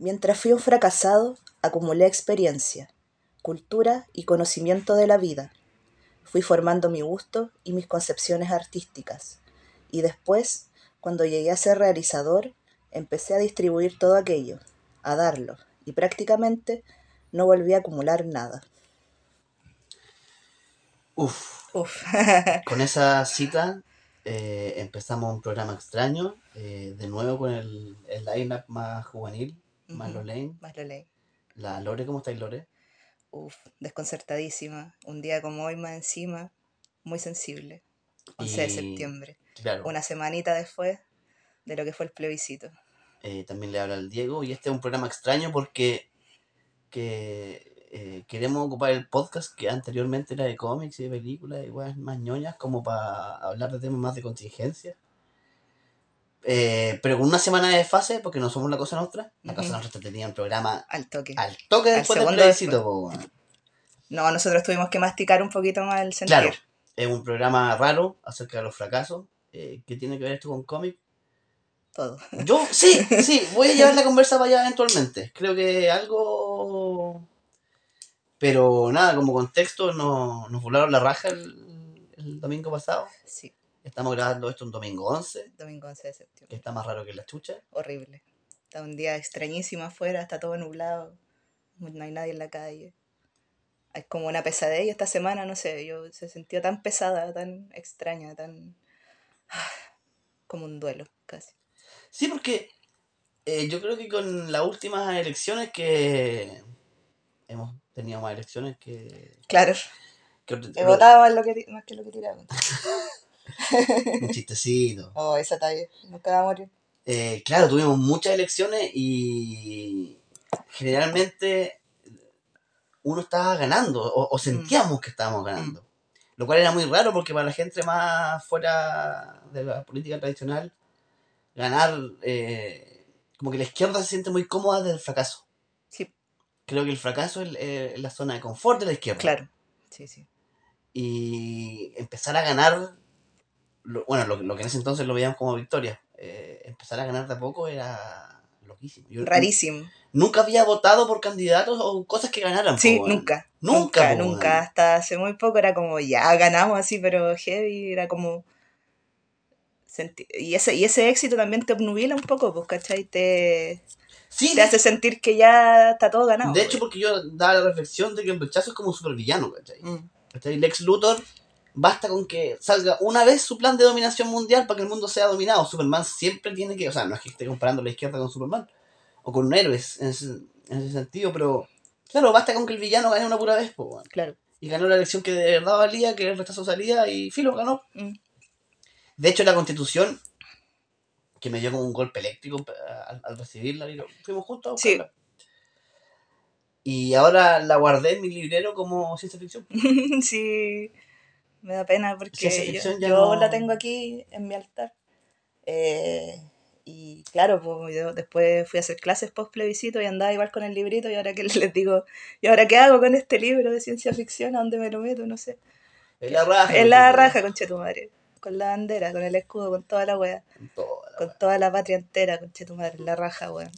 Mientras fui un fracasado, acumulé experiencia, cultura y conocimiento de la vida. Fui formando mi gusto y mis concepciones artísticas. Y después, cuando llegué a ser realizador, empecé a distribuir todo aquello, a darlo, y prácticamente no volví a acumular nada. Uf, Uf. con esa cita eh, empezamos un programa extraño, eh, de nuevo con el, el line-up más juvenil, más Ujú. Lolaine. Más lo leí. La Lore, ¿cómo estáis, Lore? Uf, desconcertadísima. Un día como hoy más encima, muy sensible. 11 de septiembre. Claro, Una semanita después de lo que fue el plebiscito. eh, también le habla el Diego, y este es un programa extraño porque que, eh, queremos ocupar el podcast que anteriormente era de cómics y de películas y weas más ñoñas como para hablar de temas más de contingencia. Eh, pero con una semana de fase, porque no somos la cosa nuestra. La cosa nuestra tenía un programa Al toque. al toque Al después del segundo plebiscito. po, weón. No, nosotros tuvimos que masticar un poquito más el sentir. Claro, es un programa raro acerca de los fracasos. Eh, ¿Qué tiene que ver esto con cómics? Todo. Yo, sí, sí, voy a llevar la conversa para allá eventualmente. Creo que algo. Pero nada, como contexto, nos, nos volaron la raja el, el domingo pasado. Sí, Estamos grabando esto un domingo 11, domingo 11 de que septiembre. está más raro que la chucha. Horrible. Está un día extrañísimo afuera, está todo nublado. No hay nadie en la calle. Es como una pesadilla esta semana, no sé, yo se sintió tan pesada, tan extraña, tan... como un duelo, casi. Sí, porque eh, yo creo que con las últimas elecciones que hemos tenido más elecciones que. Claro, que he votado más, lo que, más que lo que tiraba. un chistecito. Oh, esa talla, nunca va a morir. Eh, claro, tuvimos muchas elecciones y generalmente uno estaba ganando o, o sentíamos que estábamos ganando. Lo cual era muy raro porque para la gente más fuera de la política tradicional, ganar, eh, como que la izquierda se siente muy cómoda del fracaso. Sí, Creo que el fracaso es, eh, es la zona de confort de la izquierda. claro. Sí, sí. Y empezar a ganar, lo- bueno, lo, lo que en ese entonces lo veíamos como victoria, eh, empezar a ganar de a poco era loquísimo. Yo Rarísimo. Nunca había votado por candidatos o cosas que ganaran. Sí, po, nunca. Nunca, Nunca, po, nunca. weón. Hasta hace muy poco era como, ya ganamos así, pero heavy, era como... Y ese, y ese éxito también te obnubila un poco, pues, ¿cachai? Te, Sí, te hace sentir que ya está todo ganado. de hecho, pues. porque yo daba la reflexión de que el rechazo es como un supervillano, ¿cachai? Mm, ¿Cachai? Lex Luthor, basta con que salga una vez su plan de dominación mundial para que el mundo sea dominado. Superman siempre tiene que, o sea, no es que esté comparando la izquierda con Superman o con héroes en ese, en ese sentido, pero claro, basta con que el villano gane una pura vez, po, weón. claro. y ganó la elección que de verdad valía, que el rechazo salía y filo, ganó. Mm. De hecho, la constitución, que me dio como un golpe eléctrico eh, al, al recibirla, fuimos juntos a Sí. Y ahora la guardé en mi librero como ciencia ficción. sí, me da pena porque yo, no- la tengo aquí en mi altar. Eh, y claro, pues yo después fui a hacer clases post plebiscito y andaba igual con el librito y ahora que les digo, ¿y ahora qué hago con este libro de ciencia ficción? ¿A dónde me lo meto? No sé. En la raja. En la raja, conche tu madre. Con la bandera, con el escudo, con toda la wea. Con toda la Con toda la patria entera, conche tu madre, en la raja, weón.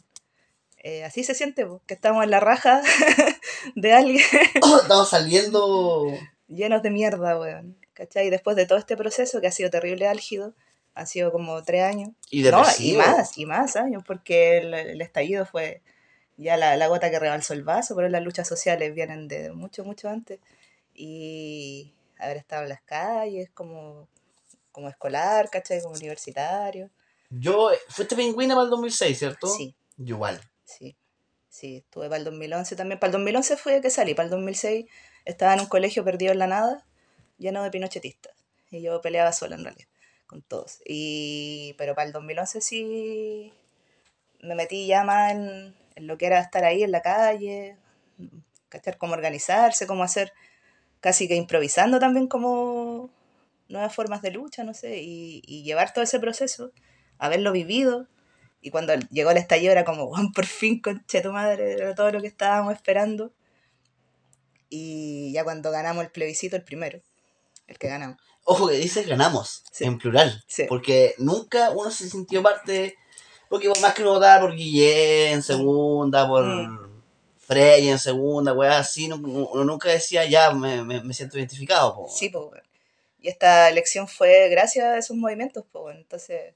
Eh, así se siente, pues, que estamos en la raja de alguien Estamos saliendo. llenos de mierda, weón. ¿Cachai? Después de todo este proceso que ha sido terrible álgido, han sido como tres años. Y No, y más, y más años, porque el, el estallido fue ya la, la gota que rebalsó el vaso, pero las luchas sociales vienen de mucho, mucho antes. Y haber estado en las calles como, como escolar, ¿cachai? Como universitario. Yo, fuiste pingüina para el 2006, ¿cierto? Sí, Yo igual. sí. Sí, estuve para el 2011 también. Para el 2011 fue que salí, para el 2006 estaba en un colegio perdido en la nada, lleno de pinochetistas. Y yo peleaba sola en realidad, con todos. Y, pero para el 2011 sí me metí ya más en, lo que era estar ahí en la calle, cachar cómo organizarse, cómo hacer, casi que improvisando también como nuevas formas de lucha, no sé, y, y llevar todo ese proceso, haberlo vivido. Y cuando llegó el estallido era como, Juan, por fin, conche tu madre, era todo lo que estábamos esperando. Y ya cuando ganamos el plebiscito, el primero, el que ganamos. Ojo que dices ganamos, Sí. en plural. Sí. Porque nunca uno se sintió parte Porque por más que uno votara por Guillén en segunda, por Mm. Frey en segunda, weá, así, no- uno nunca decía, ya, me, me, me siento identificado, po. Sí, weón. Y esta elección fue gracias a esos movimientos, weón. Entonces,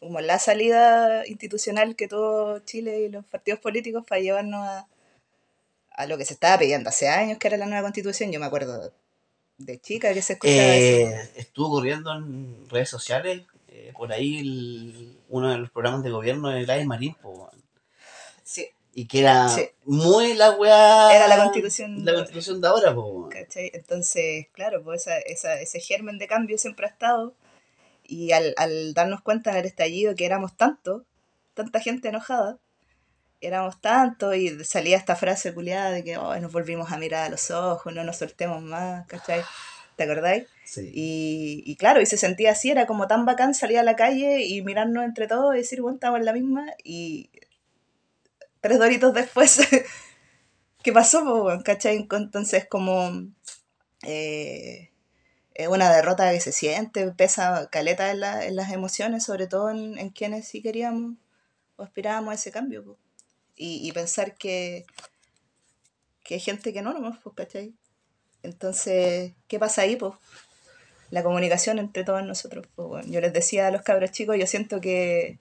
como la salida institucional que tuvo Chile y los partidos políticos para llevarnos a, a lo que se estaba pidiendo hace años, que era la nueva constitución. Yo me acuerdo de chica que se escuchaba eso. Eh, estuvo corriendo en redes sociales, eh, por ahí el- uno de los programas de gobierno de Gladys Marín, po. Sí, y que era Sí. muy la weá. Era la constitución La constitución de ahora, po. Entonces, claro, pues esa, esa- ese germen de cambio siempre ha estado. Y al, al darnos cuenta en el estallido que éramos tantos, tanta gente enojada, éramos tantos, y salía esta frase culiada de que "Ay, nos volvimos a mirar a los ojos, no nos soltemos más, ¿cachai? ¿Te acordáis? Sí. Y, y claro, y se sentía así, era como tan bacán salir a la calle y mirarnos entre todos y decir, bueno, estamos en la misma. Y tres doritos después, ¿qué pasó? po? ¿Cachai? Entonces, como eh, es una derrota que se siente, pesa caleta en, la- en las emociones, sobre todo en, en quienes sí queríamos o aspirábamos a ese cambio. po. Y, y pensar que, que hay gente que no nomás, pues, ¿cachai? Entonces, ¿qué pasa ahí, pues? La comunicación entre todos nosotros, pues, bueno. Yo les decía a los cabros chicos, yo siento que,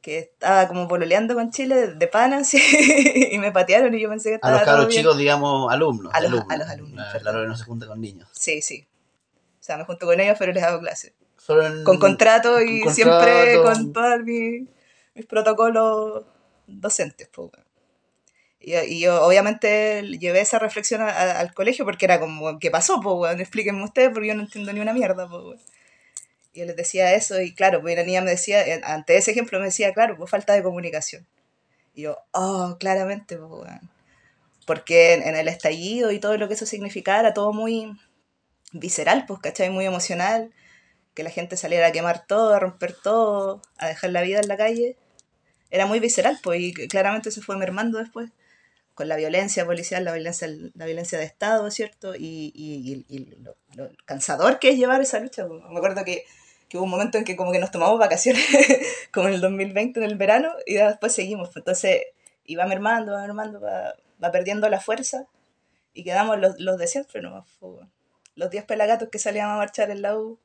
que estaba como pololeando con Chile de panas y me patearon y yo pensé que A estaba los todo cabros bien. chicos, digamos, alumnos. A los- a los alumnos, La, la no se junta con niños. Sí, sí. O sea, me junto con ellos, pero les hago clases. Con contrato y con siempre contrato. con todos mis, mis protocolos docentes, pues, bueno. Y, y yo obviamente llevé esa reflexión a- a- al colegio porque era como, ¿qué pasó? Pues, weón? Explíquenme ustedes porque yo no entiendo ni una mierda, pues, weón. Y yo les decía eso y claro, pues la niña me decía, eh, ante ese ejemplo me decía, claro, pues falta de comunicación. Y yo, oh, claramente, pues, weón. Porque en, en el estallido y todo lo que eso significaba era todo muy visceral, pues, ¿cachai? Muy emocional. Que la gente saliera a quemar todo, a romper todo, a dejar la vida en la calle. Era muy visceral, pues, y claramente se fue mermando después con la violencia policial, la violencia, la violencia de Estado, ¿cierto? Y, y, y- lo, cansador que es llevar esa lucha. pues. Me acuerdo que, que hubo un momento en que como que nos tomamos vacaciones, como en el 2020, en el verano, y después seguimos. pues. Entonces iba mermando, va mermando, va, va perdiendo la fuerza, y quedamos los, los de siempre nomás. pues, Los 10 pelagatos que salían a marchar en la U,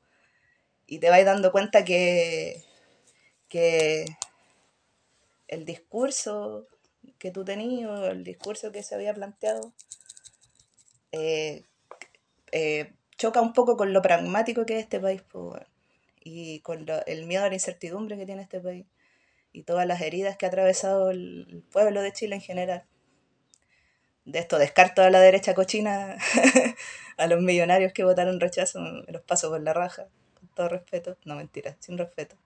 y te vas dando cuenta que, que el discurso que tú tenías, el discurso que se había planteado, eh, eh, choca un poco con lo pragmático que es este país, y con lo- el miedo a la incertidumbre que tiene este país, y todas las heridas que ha atravesado el, pueblo de Chile en general. De esto descarto a la derecha cochina, a los millonarios que votaron rechazo, me los paso por la raja, con todo respeto, no mentira, sin respeto.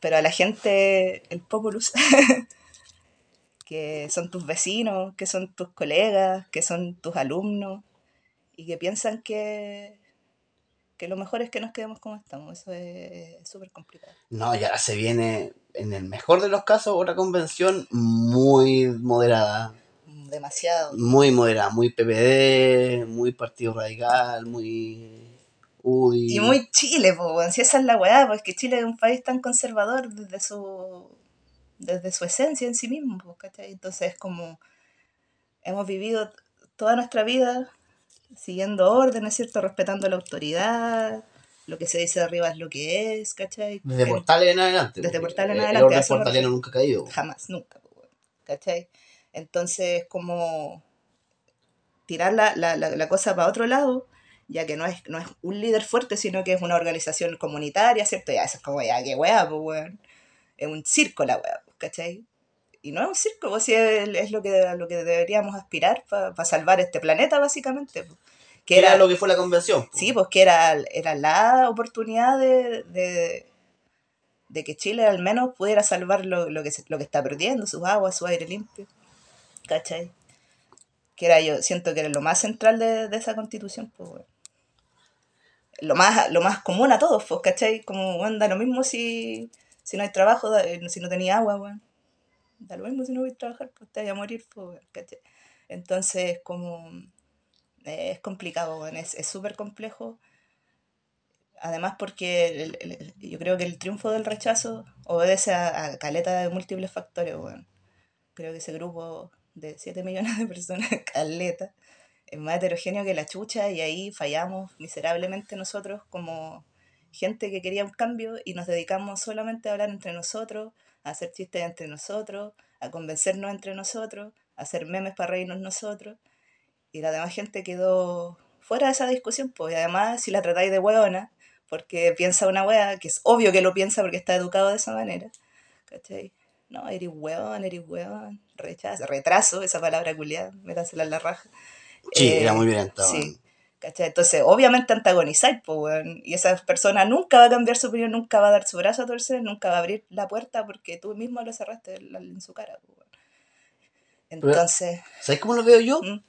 Pero a la gente, el populus, que son tus vecinos, que son tus colegas, que son tus alumnos, y que piensan que, que lo mejor es que nos quedemos como estamos. Eso es súper complicado. No, y ahora se viene, en el mejor de los casos, una convención muy moderada. Demasiado. Muy moderada, muy PPD, muy Partido Radical, muy Y muy Chile, weón. Si esa es la weá, pues que Chile es un país tan conservador desde su desde su esencia en sí mismo, pues, ¿cachai? Entonces es como hemos vivido toda nuestra vida siguiendo órdenes, ¿cierto? Respetando la autoridad, lo que se dice de arriba es lo que es, ¿cachai? Desde En- Portales en adelante. Desde porque Portales en el- adelante, El orden portaliano nunca ha caído. Jamás, nunca. ¿cachai? Entonces, como tirar la, la, la, la cosa para otro lado, ya que no es, no es un líder fuerte, sino que es una organización comunitaria, ¿cierto? Ya, eso es como, ya, qué weá, pues, weón. Es un circo la weá, pues, ¿cachai? Y no es un circo, pues, si es, es lo, que, lo que deberíamos aspirar para salvar este planeta, básicamente. pues. Que era, era, lo que fue la convención. po. Sí, pues que era, era la oportunidad de, de, de que Chile al menos pudiera salvar lo, lo que, se- lo que está perdiendo, sus aguas, su aire limpio. ¿Cachai? Que era yo, siento que era lo más central de, de esa constitución, pues, weón. Lo más, lo más común a todos, pues, ¿cachai? Como, anda lo mismo si, si no hay trabajo, eh, si no tenía agua, weón. Da lo mismo si no voy a trabajar, pues te voy a morir, pues, ¿cachai? Entonces, como eh, es complicado, weón, es súper complejo. Además porque el- yo creo que el triunfo del rechazo obedece a, caleta de múltiples factores. Creo que ese grupo de 7 millones de personas, caleta, es más heterogéneo que la chucha y ahí fallamos miserablemente nosotros como gente que quería un cambio y nos dedicamos solamente a hablar entre nosotros, a hacer chistes entre nosotros, a convencernos entre nosotros, a hacer memes para reírnos nosotros. Y la demás gente quedó fuera de esa discusión, pues. Y además, si la tratáis de hueona, porque piensa una wea, que es obvio que lo piensa porque está educado de esa manera, ¿cachai? No, eres hueón, eres hueón, rechazo, retraso, esa palabra culiada, métasela en la raja. Sí, Eh, era muy violento. Sí, ¿cachai? Entonces, obviamente antagonizáis, pues, weón. Y esa persona nunca va a cambiar su opinión, nunca va a dar su brazo a torcer, nunca va a abrir la puerta porque tú mismo lo cerraste en su cara, pues. Entonces, ¿Sabes cómo lo veo yo? mm,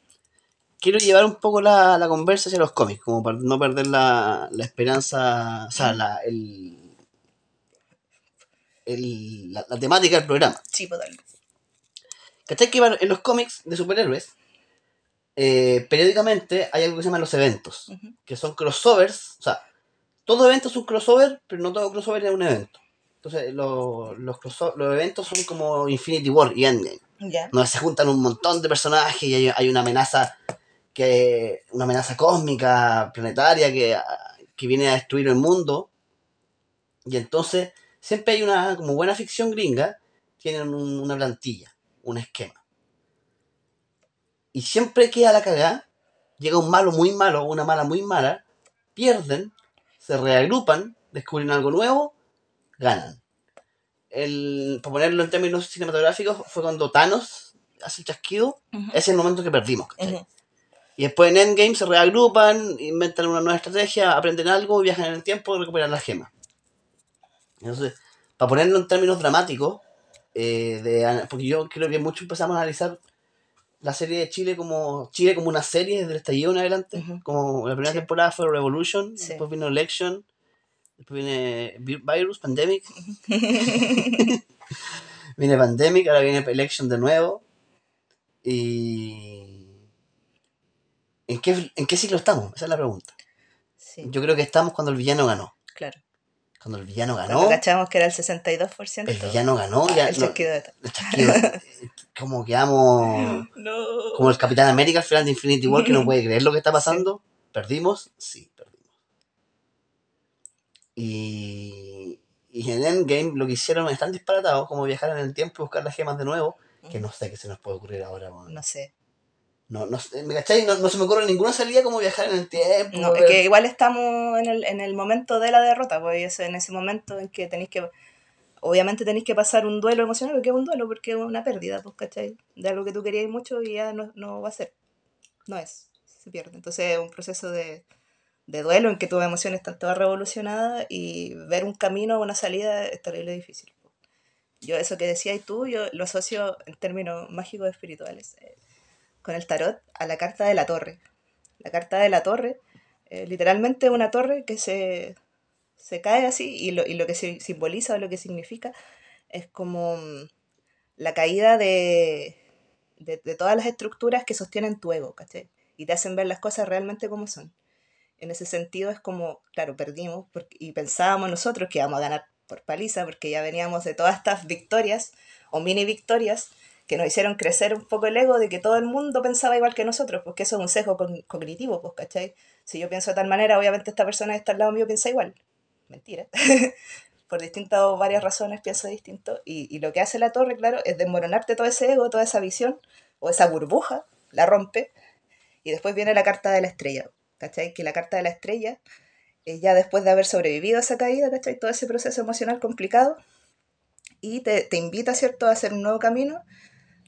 Quiero llevar un poco la, la conversa hacia los cómics, como para no perder la, la esperanza, o sea, la, el, el- la, la temática del programa. sí, pues, dale. ¿Cachai que en los cómics de superhéroes, eh, periódicamente hay algo que se llama los eventos, que son crossovers, o sea, todo evento es un crossover, pero no todo crossover es un evento. Entonces, los, los, los eventos son como Infinity War y Endgame, Ya. donde se juntan un montón de personajes y hay, hay una amenaza que una amenaza cósmica, planetaria, que, que viene a destruir el mundo. Y entonces, siempre hay una, como buena ficción gringa, tienen un- una plantilla, un esquema. Y siempre queda la cagada, llega un malo muy malo, una mala muy mala, pierden, se reagrupan, descubren algo nuevo, ganan. El, para ponerlo en términos cinematográficos, fue cuando Thanos hace el chasquido, ese es el momento que perdimos. Y después en Endgame se reagrupan, inventan una nueva estrategia, aprenden algo, viajan en el tiempo y recuperan la gema. Entonces, para ponerlo en términos dramáticos, eh, de, porque yo creo que muchos empezamos a analizar la serie de Chile como Chile como una serie desde el estallido en adelante. Como la primera Sí. temporada fue Revolution, Sí. después vino Election, después viene Vi- Virus, Pandemic, viene Pandemic, ahora viene Election de nuevo. Y. ¿En qué, ¿En qué ciclo estamos? Esa es la pregunta. Sí, Yo creo que estamos cuando el villano ganó. claro. Cuando el villano Cuando ganó, cachamos que era el 62%. el villano ganó, ya. el chasquido de el chasquido, como quedamos. No. Como el Capitán América al final de Infinity War, que no puede creer lo que está pasando. ¿Perdimos? Sí, perdimos. Y, y en Endgame lo que hicieron es tan disparatado como viajar en el tiempo y buscar las gemas de nuevo, que no sé qué se nos puede ocurrir ahora. weón. No sé. No, no, sé, ¿Me cachai? No, no se me ocurre ninguna salida como viajar en el tiempo. No, es ver- que igual estamos en el, en el momento de la derrota, pues es en ese momento en que tenéis que, obviamente tenéis que pasar un duelo emocional, porque es un duelo, porque es una pérdida, pues, ¿cachai? De algo que tú querías mucho y ya no, no va a ser, no es, se pierde. Entonces es un proceso de, de duelo en que tus emociones están todas revolucionadas y ver un camino, una salida es terrible difícil. pues. Yo eso que decías tú, yo lo asocio en términos mágicos espirituales, eh, con el tarot a la carta de la torre. La carta de la torre eh, literalmente una torre que se, se cae así y lo, y lo que si- simboliza o lo que significa es como mm, la caída de, de, todas las estructuras que sostienen tu ego, ¿cachai? Y te hacen ver las cosas realmente como son. En ese sentido es como, claro, perdimos y pensábamos nosotros que íbamos a ganar por paliza porque ya veníamos de todas estas victorias o mini victorias que nos hicieron crecer un poco el ego de que todo el mundo pensaba igual que nosotros, porque eso es un sesgo cognitivo, pues, ¿cachai? Si yo pienso de tal manera, obviamente esta persona que está al lado mío piensa igual. Mentira. Por distintas, varias razones pienso distinto. Y, y lo que hace la torre, claro, es desmoronarte todo ese ego, toda esa visión, o esa burbuja, la rompe. Y después viene la carta de la estrella, ¿cachai? Que la carta de la estrella, eh, ya después de haber sobrevivido a esa caída, ¿cachai? Todo ese proceso emocional complicado, y te, te invita, ¿cierto?, a hacer un nuevo camino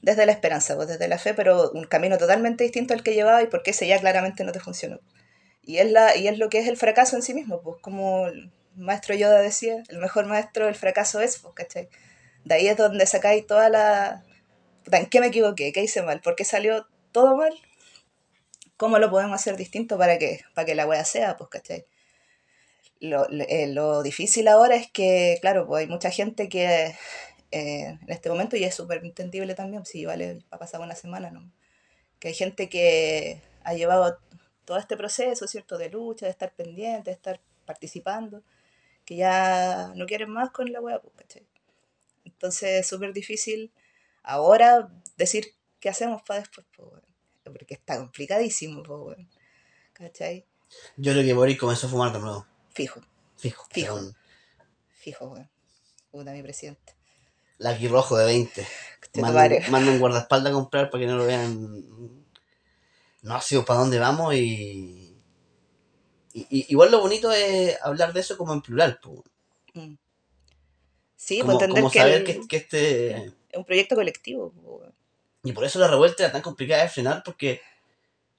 desde la esperanza, pues desde la fe, pero un camino totalmente distinto al que llevaba y porque ese ya claramente no te funcionó. Y es, la, y es lo que es el fracaso en sí mismo, pues como el maestro Yoda decía, el mejor maestro del fracaso es, pues, ¿cachai? De ahí es donde sacáis toda la... ¿En qué me equivoqué? ¿Qué hice mal? ¿Por qué salió todo mal? ¿Cómo lo podemos hacer distinto para que, para que la wea sea, pues, ¿cachai? Lo- eh, lo difícil ahora es que, claro, pues hay mucha gente que eh, en este momento, y es súper entendible también, si vale, ha pasado una semana, ¿no? Que hay gente que ha llevado todo este proceso, ¿cierto? De lucha, de estar pendiente, de estar participando, que ya no quieren más con la web, pues, ¿cachai? Entonces es súper difícil ahora decir qué hacemos para después, pues, porque está complicadísimo, pues, ¿cachai? Yo creo que Boris comenzó a fumar de nuevo. Fijo. Fijo. Fijo. Fijo, weón. Puta, mi presidente. La rojo de 20. Manda un guardaespaldas a comprar para que no lo vean. No, sé para dónde vamos y... Igual lo bonito es hablar de eso como en plural. Mm. Sí, como, pues entender que, saber que, este... Es un proyecto colectivo. Y por eso la revuelta era tan complicada de frenar porque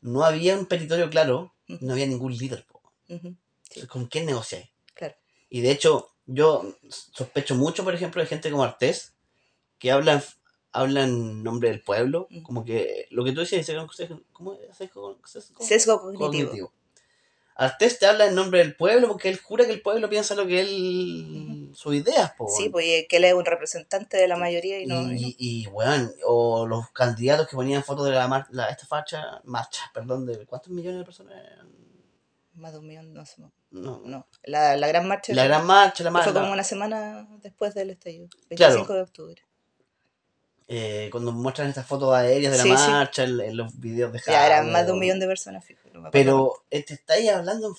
no había un territorio claro, no había ningún líder. ¿Con quién negociáis? Claro. Y de hecho, yo sospecho mucho, por ejemplo, de gente como Artés, que hablan habla en nombre del pueblo, como que lo que tú decías, ¿cómo es? Sesgo, sesgo cognitivo. Artés te habla en nombre del pueblo porque él jura que el pueblo piensa lo que él. sus ideas, po, Sí, pues que él es un representante de la mayoría y no. Y, y, bueno, o los candidatos que ponían fotos de la, la esta facha, marcha, perdón, de cuántos millones de personas de un millón, no sé. No, no. La, la gran marcha. La gran marcha, la marcha. Fue como una semana después del estallido, 25 de octubre. Eh, cuando muestran estas fotos aéreas de la marcha, En, los videos de Ya eran más de un millón de personas, Pero este, estáis hablando,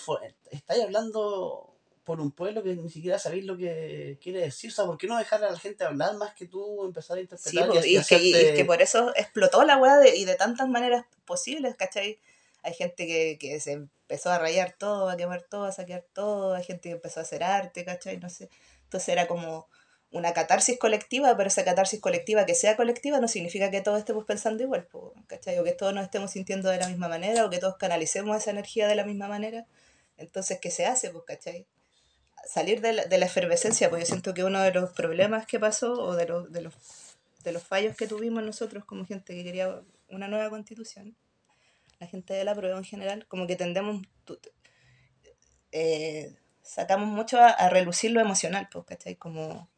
estáis hablando por un pueblo que ni siquiera sabéis lo que quiere decir. O sea, ¿por qué no dejar a la gente hablar más que tú empezar a interpretar? Sí, y, es que, por eso explotó la weá y de tantas maneras posibles, ¿cachai? Hay gente que, que se empezó a rayar todo, a quemar todo, a saquear todo, hay gente que empezó a hacer arte, ¿cachai? No sé. Entonces era como una catarsis colectiva, pero esa catarsis colectiva que sea colectiva no significa que todos estemos pensando igual, ¿cachai? O que todos nos estemos sintiendo de la misma manera, o que todos canalicemos esa energía de la misma manera. Entonces, ¿qué se hace, pues, cachai? Salir de la, de la efervescencia, pues yo siento que uno de los problemas que pasó, o de los, de los, de los fallos que tuvimos nosotros como gente que quería una nueva constitución, la gente de la prueba en general, como que tendemos, eh, sacamos mucho a, a, relucir lo emocional, pues, ¿cachai? Como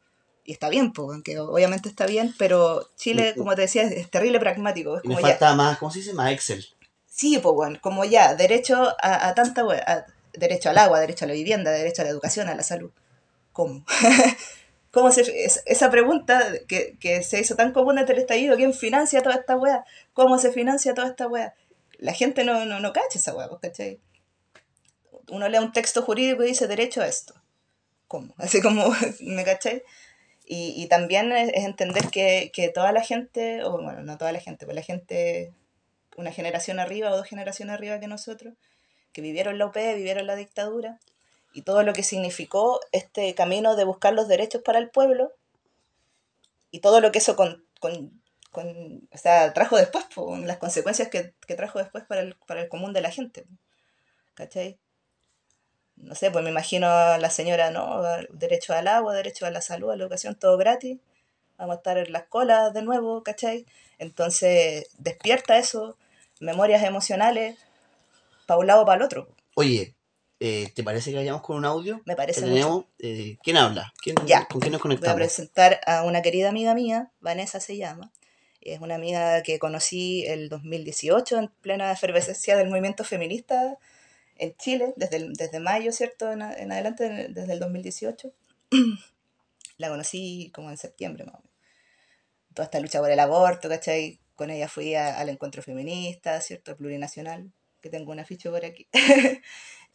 y está bien, pues, aunque obviamente está bien, pero Chile, como te decía, es, terrible pragmático. Es como me falta más, ¿cómo se dice? Más Excel. Sí, pues bueno, como ya, derecho a, tanta derecho al agua, derecho a la vivienda, derecho a la educación, a la salud. ¿Cómo? ¿Cómo se, esa pregunta que, que, se hizo tan común entre el estallido, ¿quién financia toda esta weá? ¿Cómo se financia toda esta weá? La gente no, no, no cacha esa weá, pues, ¿cachai? Uno lee un texto jurídico y dice derecho a esto. ¿Cómo? Así como, ¿me cachai? Y, y también es, entender que, que, toda la gente, o bueno, no toda la gente, pero la gente, una generación arriba o dos generaciones arriba que nosotros, que vivieron la UP, vivieron la dictadura, y todo lo que significó este camino de buscar los derechos para el pueblo, y todo lo que eso con, con o sea, trajo después, las consecuencias que, que, trajo después para el, para el común de la gente. ¿Cachai? no sé, pues me imagino a la señora, ¿no? Derecho al agua, derecho a la salud, a la educación, todo gratis. Vamos a estar en las colas de nuevo, ¿cachai? Entonces, despierta eso, memorias emocionales, para un lado o para el otro. Oye, eh, ¿te parece que vayamos con un audio? Me parece. tenemos, eh, ¿Quién habla? ¿Quién, ¿Con quién nos conectamos? Voy a presentar a una querida amiga mía, Vanessa se llama. Es una amiga que conocí el 2018 en plena efervescencia del movimiento feminista en Chile, desde, desde mayo, ¿cierto? En, adelante, desde el 2018. la conocí como en septiembre, más o. Toda esta lucha por el aborto, ¿cachai? Con ella fui al encuentro feminista, ¿cierto? plurinacional, que tengo un afiche por aquí.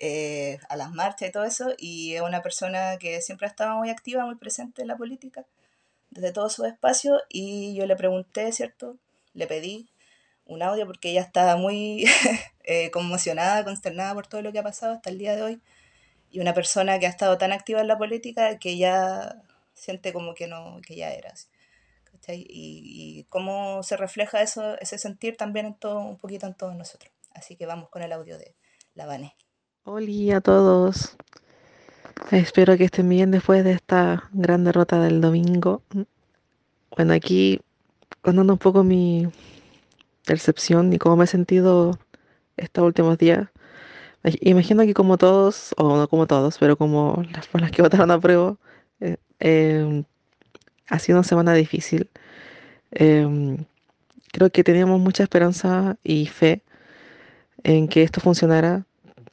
Eh, a las marchas y todo eso. Y es una persona que siempre ha estado muy activa, muy presente en la política, desde todo su espacio. Y yo le pregunté, ¿cierto? Le pedí un audio porque ella estaba muy eh, conmocionada, consternada por todo lo que ha pasado hasta el día de hoy. Y una persona que ha estado tan activa en la política que ya siente como que no, que ya era. Y, y, cómo se refleja eso, ese sentir también en todo, un poquito en todos nosotros. Así que vamos con el audio de la Vané. Hola a todos. Espero que estén bien después de esta gran derrota del domingo. Bueno, aquí contando un poco mi, percepción y cómo me he sentido estos últimos días. Imagino que como todos, o no como todos, pero como las personas que votaron a prueba, eh, em, ha sido una semana difícil. Em, creo que teníamos mucha esperanza y fe en que esto funcionara,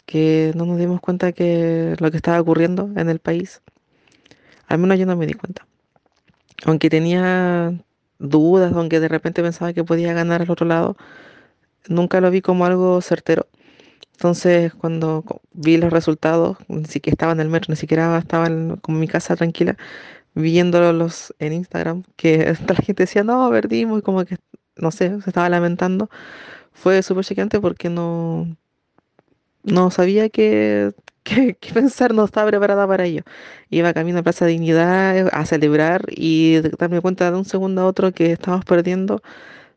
que no nos dimos cuenta que lo que estaba ocurriendo en el país, al menos yo no me di cuenta. Aunque tenía dudas, aunque de repente pensaba que podía ganar al otro lado, nunca lo vi como algo certero. Entonces, cuando vi los resultados, ni siquiera estaba en el metro, ni siquiera estaba en, mi casa tranquila, viéndolos en Instagram, que la gente decía, no, perdimos, y como que, no sé, se estaba lamentando. Fue súper chequeante porque no, no sabía qué, qué, qué pensar, no estaba preparada para ello. Iba camino a Plaza Dignidad a celebrar y darme cuenta de un segundo a otro que estábamos perdiendo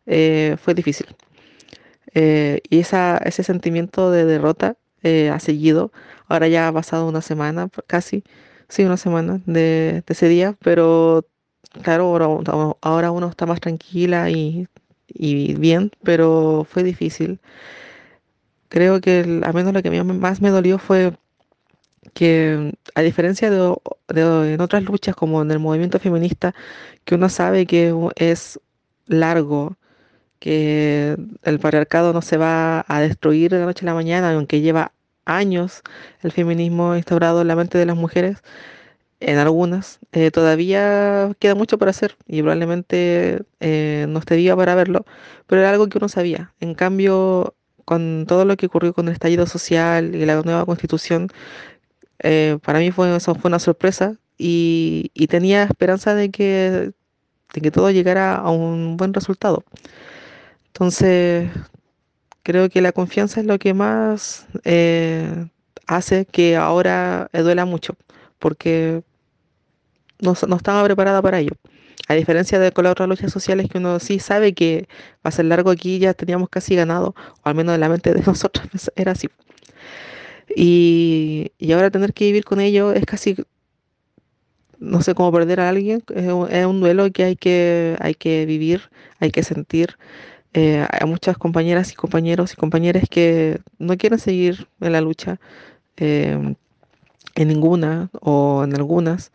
eh, fue difícil. Eh, y esa, ese sentimiento de derrota eh, ha seguido. Ahora ya ha pasado una semana, casi, sí, una semana de, de ese día, pero claro, ahora, ahora uno está más tranquila y, y bien, pero fue difícil. Creo que el- al menos lo que a más me dolió fue que a diferencia de, en otras luchas como en el movimiento feminista, que uno sabe que es largo, que el patriarcado no se va a destruir de la noche a la mañana, aunque lleva años el feminismo instaurado en la mente de las mujeres, en algunas, eh, todavía queda mucho por hacer y probablemente eh, no esté viva para verlo, pero era algo que uno sabía. En cambio, con todo lo que ocurrió con el estallido social y la nueva constitución, eh, para mí fue, eso fue una sorpresa y, y tenía esperanza de que, de que todo llegara a un buen resultado. Entonces, creo que la confianza es lo que más eh, hace que ahora duela mucho, porque no, no estaba preparada para ello. A diferencia de con las otras luchas sociales que uno sí sabe que va a ser largo aquí, ya teníamos casi ganado, o al menos en la mente de nosotros era así. Y, y ahora tener que vivir con ello es casi, no sé, como perder a alguien, es un, es un duelo que hay que, hay que vivir, hay que sentir. Eh, hay muchas compañeras y compañeros y compañeras que no quieren seguir en la lucha, eh, en ninguna o en algunas.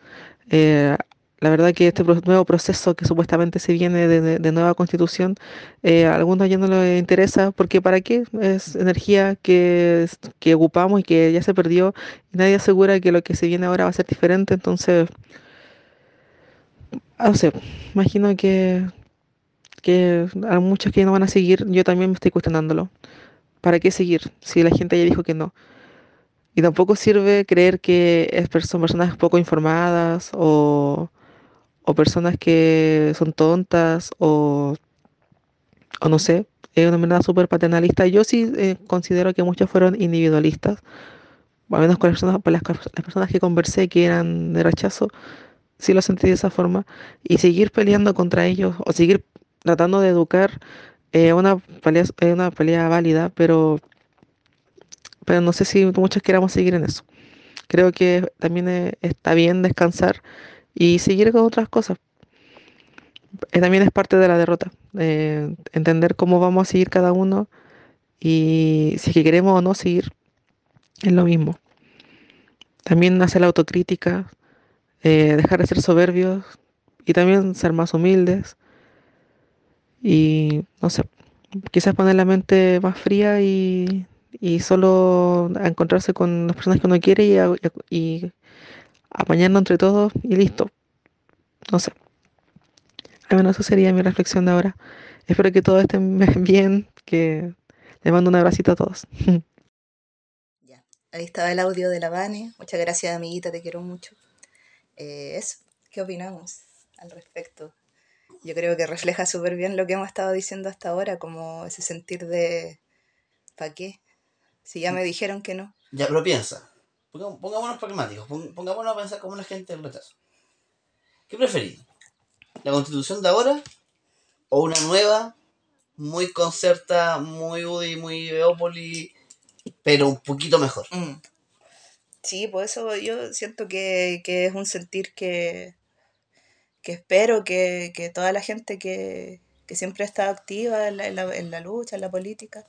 Eh, la verdad que este nuevo proceso que supuestamente se viene de, nueva constitución, eh, a algunos ya no les interesa, porque ¿para qué? Es energía que, que ocupamos y que ya se perdió, nadie asegura que lo que se viene ahora va a ser diferente, entonces, ah, no sé, imagino que, que hay muchos que no van a seguir, yo también me estoy cuestionándolo. ¿Para qué seguir si la gente ya dijo que no? Y tampoco sirve creer que son personas poco informadas o, o personas que son tontas o, o no sé, es una mirada súper paternalista. Yo sí eh, considero que muchos fueron individualistas, al menos con las personas, por las, personas que conversé que eran de rechazo, sí lo sentí de esa forma. Y seguir peleando contra ellos o seguir tratando de educar es una pelea, es una pelea válida, pero, pero no sé si muchos queramos seguir en eso. Creo que también eh, está bien descansar y seguir con otras cosas. Eh, también es parte de la derrota. eh, entender cómo vamos a seguir cada uno y si queremos o no seguir es lo mismo. También hacer la autocrítica, eh, dejar de ser soberbios y también ser más humildes y no sé, quizás poner la mente más fría y, y solo encontrarse con las personas que uno quiere y, y apañarnos entre todos y listo. No sé. Al menos eso sería mi reflexión de ahora. Espero que todos estén bien, que les mando un abracito a todos. Ya. Ahí estaba el audio de la Vane. Muchas gracias, amiguita, te quiero mucho. Eh, eso, ¿qué opinamos al respecto? Yo creo que refleja súper bien lo que hemos estado diciendo hasta ahora, como ese sentir de ¿para qué? Si ya me dijeron que no. Ya, pero piensa. Pongámonos pragmáticos. pon- Pongámonos a pensar como la gente del rechazo. ¿Qué preferís? ¿La constitución de ahora? ¿O una nueva? Muy concerta, muy UDI, muy Beópoli, pero un poquito mejor. Mm. Sí, por eso yo siento que, que es un sentir que, que espero que, que toda la gente que, que siempre estado activa en la, en la- en la lucha, en la política,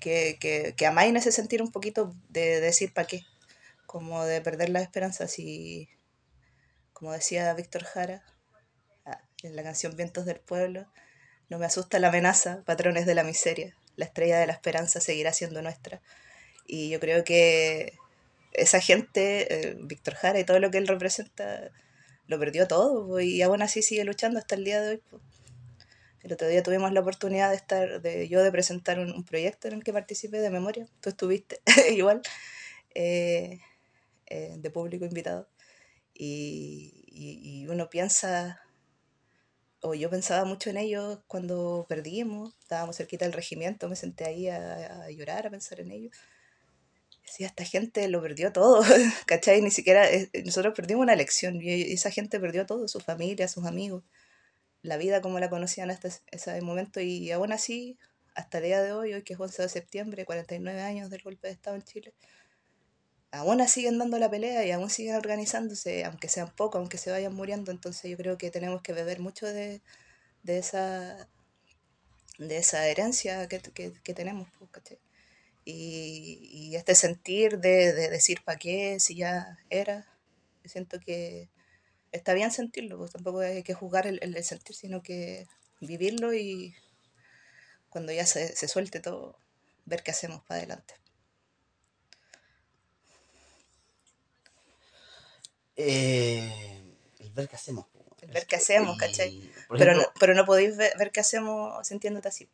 que, que, que amaine ese sentir un poquito de decir para qué, como de perder la esperanza, si, como decía Víctor Jara ah, en la canción Vientos del Pueblo, no me asusta la amenaza, patrones de la miseria, la estrella de la esperanza seguirá siendo nuestra. Y yo creo que esa gente, eh, Víctor Jara y todo lo que él representa, lo perdió todo y aún así sigue luchando hasta el día de hoy. El otro día tuvimos la oportunidad de estar, de yo de presentar un, un proyecto en el que participé de memoria. Tú estuviste igual, eh, eh, de público invitado. Y, y, y uno piensa, o yo pensaba mucho en ellos cuando perdimos, estábamos cerquita del regimiento, me senté ahí a, a llorar, a pensar en ellos. Decía, esta gente lo perdió todo, ¿cachai? Ni siquiera, eh, nosotros perdimos una elección y esa gente perdió todo, su familia, sus amigos, la vida como la conocían hasta ese- momento y aún así, hasta el día de hoy, hoy que es 11 de septiembre, 49 años del golpe de Estado en Chile, aún siguen dando la pelea y aún siguen organizándose, aunque sean pocos, aunque se vayan muriendo, entonces yo creo que tenemos que beber mucho de, de esa de esa herencia que, que, tenemos, pues. Y, y este sentir de, de decir para qué, si ya era, siento que está bien sentirlo, pues tampoco hay que juzgar el, el- el sentir, sino que vivirlo y cuando ya se, se suelte todo, ver qué hacemos para adelante. Eh, el ver qué hacemos. El ver qué hacemos, ¿cachai? Pero no, pero no podéis ver, ver qué hacemos sintiéndote así.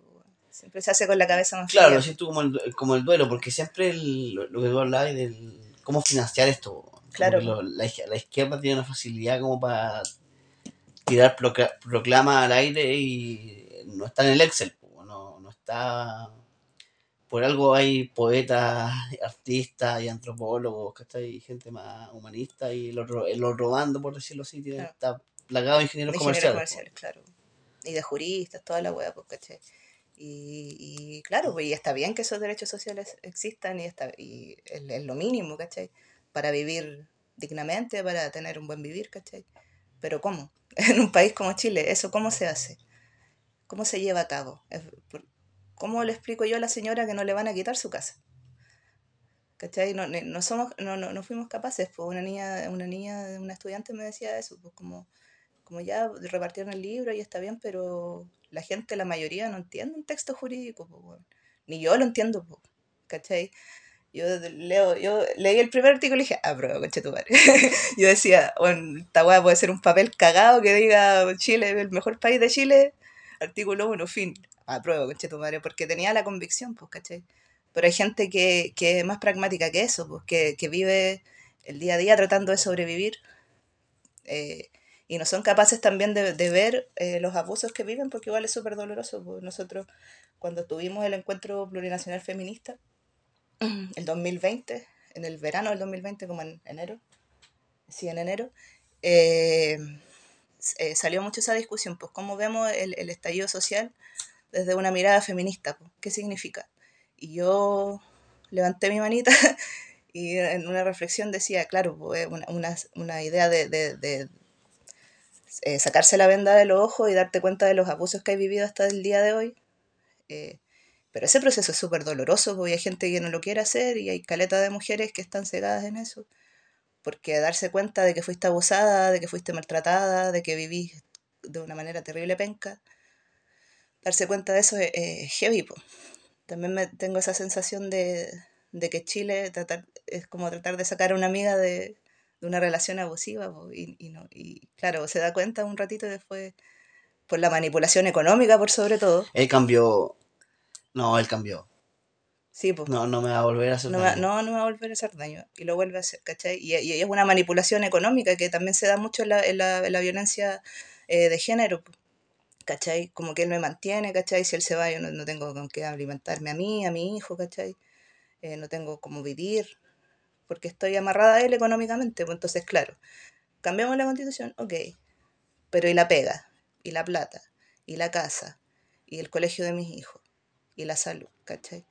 Siempre se hace con la cabeza más Claro, fría. lo siento como el, como el duelo, porque siempre el- lo, que tú hablabas del cómo financiar esto. Claro. lo- la, la izquierda tiene una facilidad como para tirar procla- proclama al aire y no está en el Excel, no, no está... Por algo hay poetas, artistas y antropólogos, ¿cachai? Y gente más humanista y los, ro- los robando, por decirlo así, tiene, Claro. está plagado de ingenieros de comerciales. ingenieros po. comerciales, claro. Y de juristas, toda la wea, pues, ¿cachai? Y, y claro, pues y está bien que esos derechos sociales existan y, está, y es, es lo mínimo, ¿cachai? Para vivir dignamente, para tener un buen vivir, ¿cachai? Pero ¿cómo? En un país como Chile, ¿eso cómo se hace? ¿Cómo se lleva a cabo? Es- por- ¿Cómo le explico yo a la señora que no le van a quitar su casa? ¿Cachai? No, no, somos, no, no, no fuimos capaces. Pues una niña, una niña, una estudiante me decía eso, pues como, como ya repartieron el libro y está bien, pero la gente, la mayoría, no entiende un texto jurídico, pues. Ni yo lo entiendo, pues, ¿cachai? Yo leo, yo leí el primer artículo y dije, ah, prueba, conche tu madre. yo decía, esta weá puede ser un papel cagado que diga Chile, el mejor país de Chile, artículo 1, fin. Prueba, conche tu madre, porque tenía la convicción, pues. Pero hay gente que, que es más pragmática que eso, pues, que, que vive el día a día tratando de sobrevivir eh, y no son capaces también de, de ver eh, los abusos que viven, porque igual es súper doloroso. pues. Nosotros, cuando tuvimos el encuentro plurinacional feminista, el 2020, en el verano del 2020, como en enero, sí, en enero, eh, eh, salió mucho esa discusión, pues cómo vemos el, el estallido social desde una mirada feminista, ¿qué significa? Y yo levanté mi manita y en una reflexión decía, claro, una, una, una idea de, de, de eh, sacarse la venda de los ojos y darte cuenta de los abusos que hay vivido hasta el día de hoy. eh, pero ese proceso es súper doloroso porque hay gente que no lo quiere hacer y hay caleta de mujeres que están cegadas en eso. Porque darse cuenta de que fuiste abusada, de que fuiste maltratada, de que vivís de una manera terrible penca, darse cuenta de eso es, es heavy. po. También me, tengo esa sensación de, de que Chile tratar, es como tratar de sacar a una amiga de, de una relación abusiva po, y, y, no, y claro, se da cuenta un ratito y después por la manipulación económica por sobre todo. Él cambió. No, él cambió. Sí, pues. No, no me va a volver a hacer No, me- daño. no, no me va a volver a hacer daño. Y lo vuelve a hacer, ¿cachai? Y, y es una manipulación económica que también se da mucho en la, en la, en la violencia eh, de género, po, ¿cachai? Como que él me mantiene, ¿cachai? Si él se va, yo no, no tengo con qué alimentarme a mí, a mi hijo, ¿cachai? Eh, no tengo cómo vivir, porque estoy amarrada a él económicamente. Pues entonces, claro, cambiamos la constitución, ok, pero ¿y la pega? ¿Y la plata? ¿Y la casa? ¿Y el colegio de mis hijos? ¿Y la salud? ¿cachai?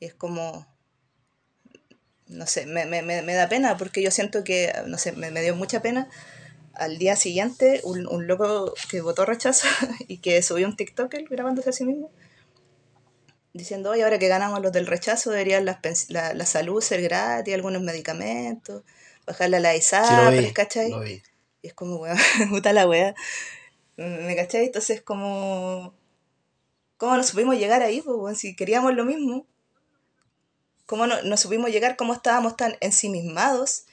Es como, no sé, me, me, me, da pena porque yo siento que, no sé, me dio mucha pena al día siguiente un, un loco que votó rechazo y que subió un TikTok él grabándose a sí mismo diciendo, oye, ahora que ganamos los del rechazo deberían las la, la salud ser gratis, algunos medicamentos, bajarle a la Sí, ISAPRES, vi. ¿cachai? Lo vi. Y es como, weón, puta la wea. ¿Me cachai? Entonces, como. ¿Cómo nos supimos llegar ahí? Pues, weón? si queríamos lo mismo. cómo no, no supimos llegar, cómo estábamos tan ensimismados,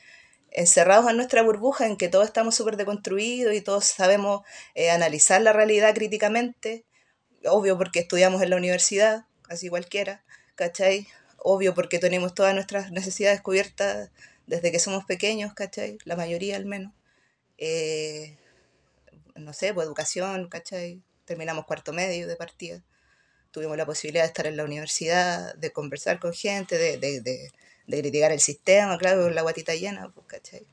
encerrados en nuestra burbuja, en que todos estamos súper deconstruidos y todos sabemos eh, analizar la realidad críticamente, obvio porque estudiamos en la universidad, así cualquiera, ¿cachai? Obvio porque tenemos todas nuestras necesidades cubiertas desde que somos pequeños, ¿cachai? La mayoría al menos. Eh, no sé, pues educación, ¿cachai? Terminamos cuarto medio de partida. Tuvimos la posibilidad de estar en la universidad, de conversar con gente, de, de, de criticar el sistema, claro, con la guatita llena, pues, ¿cachai?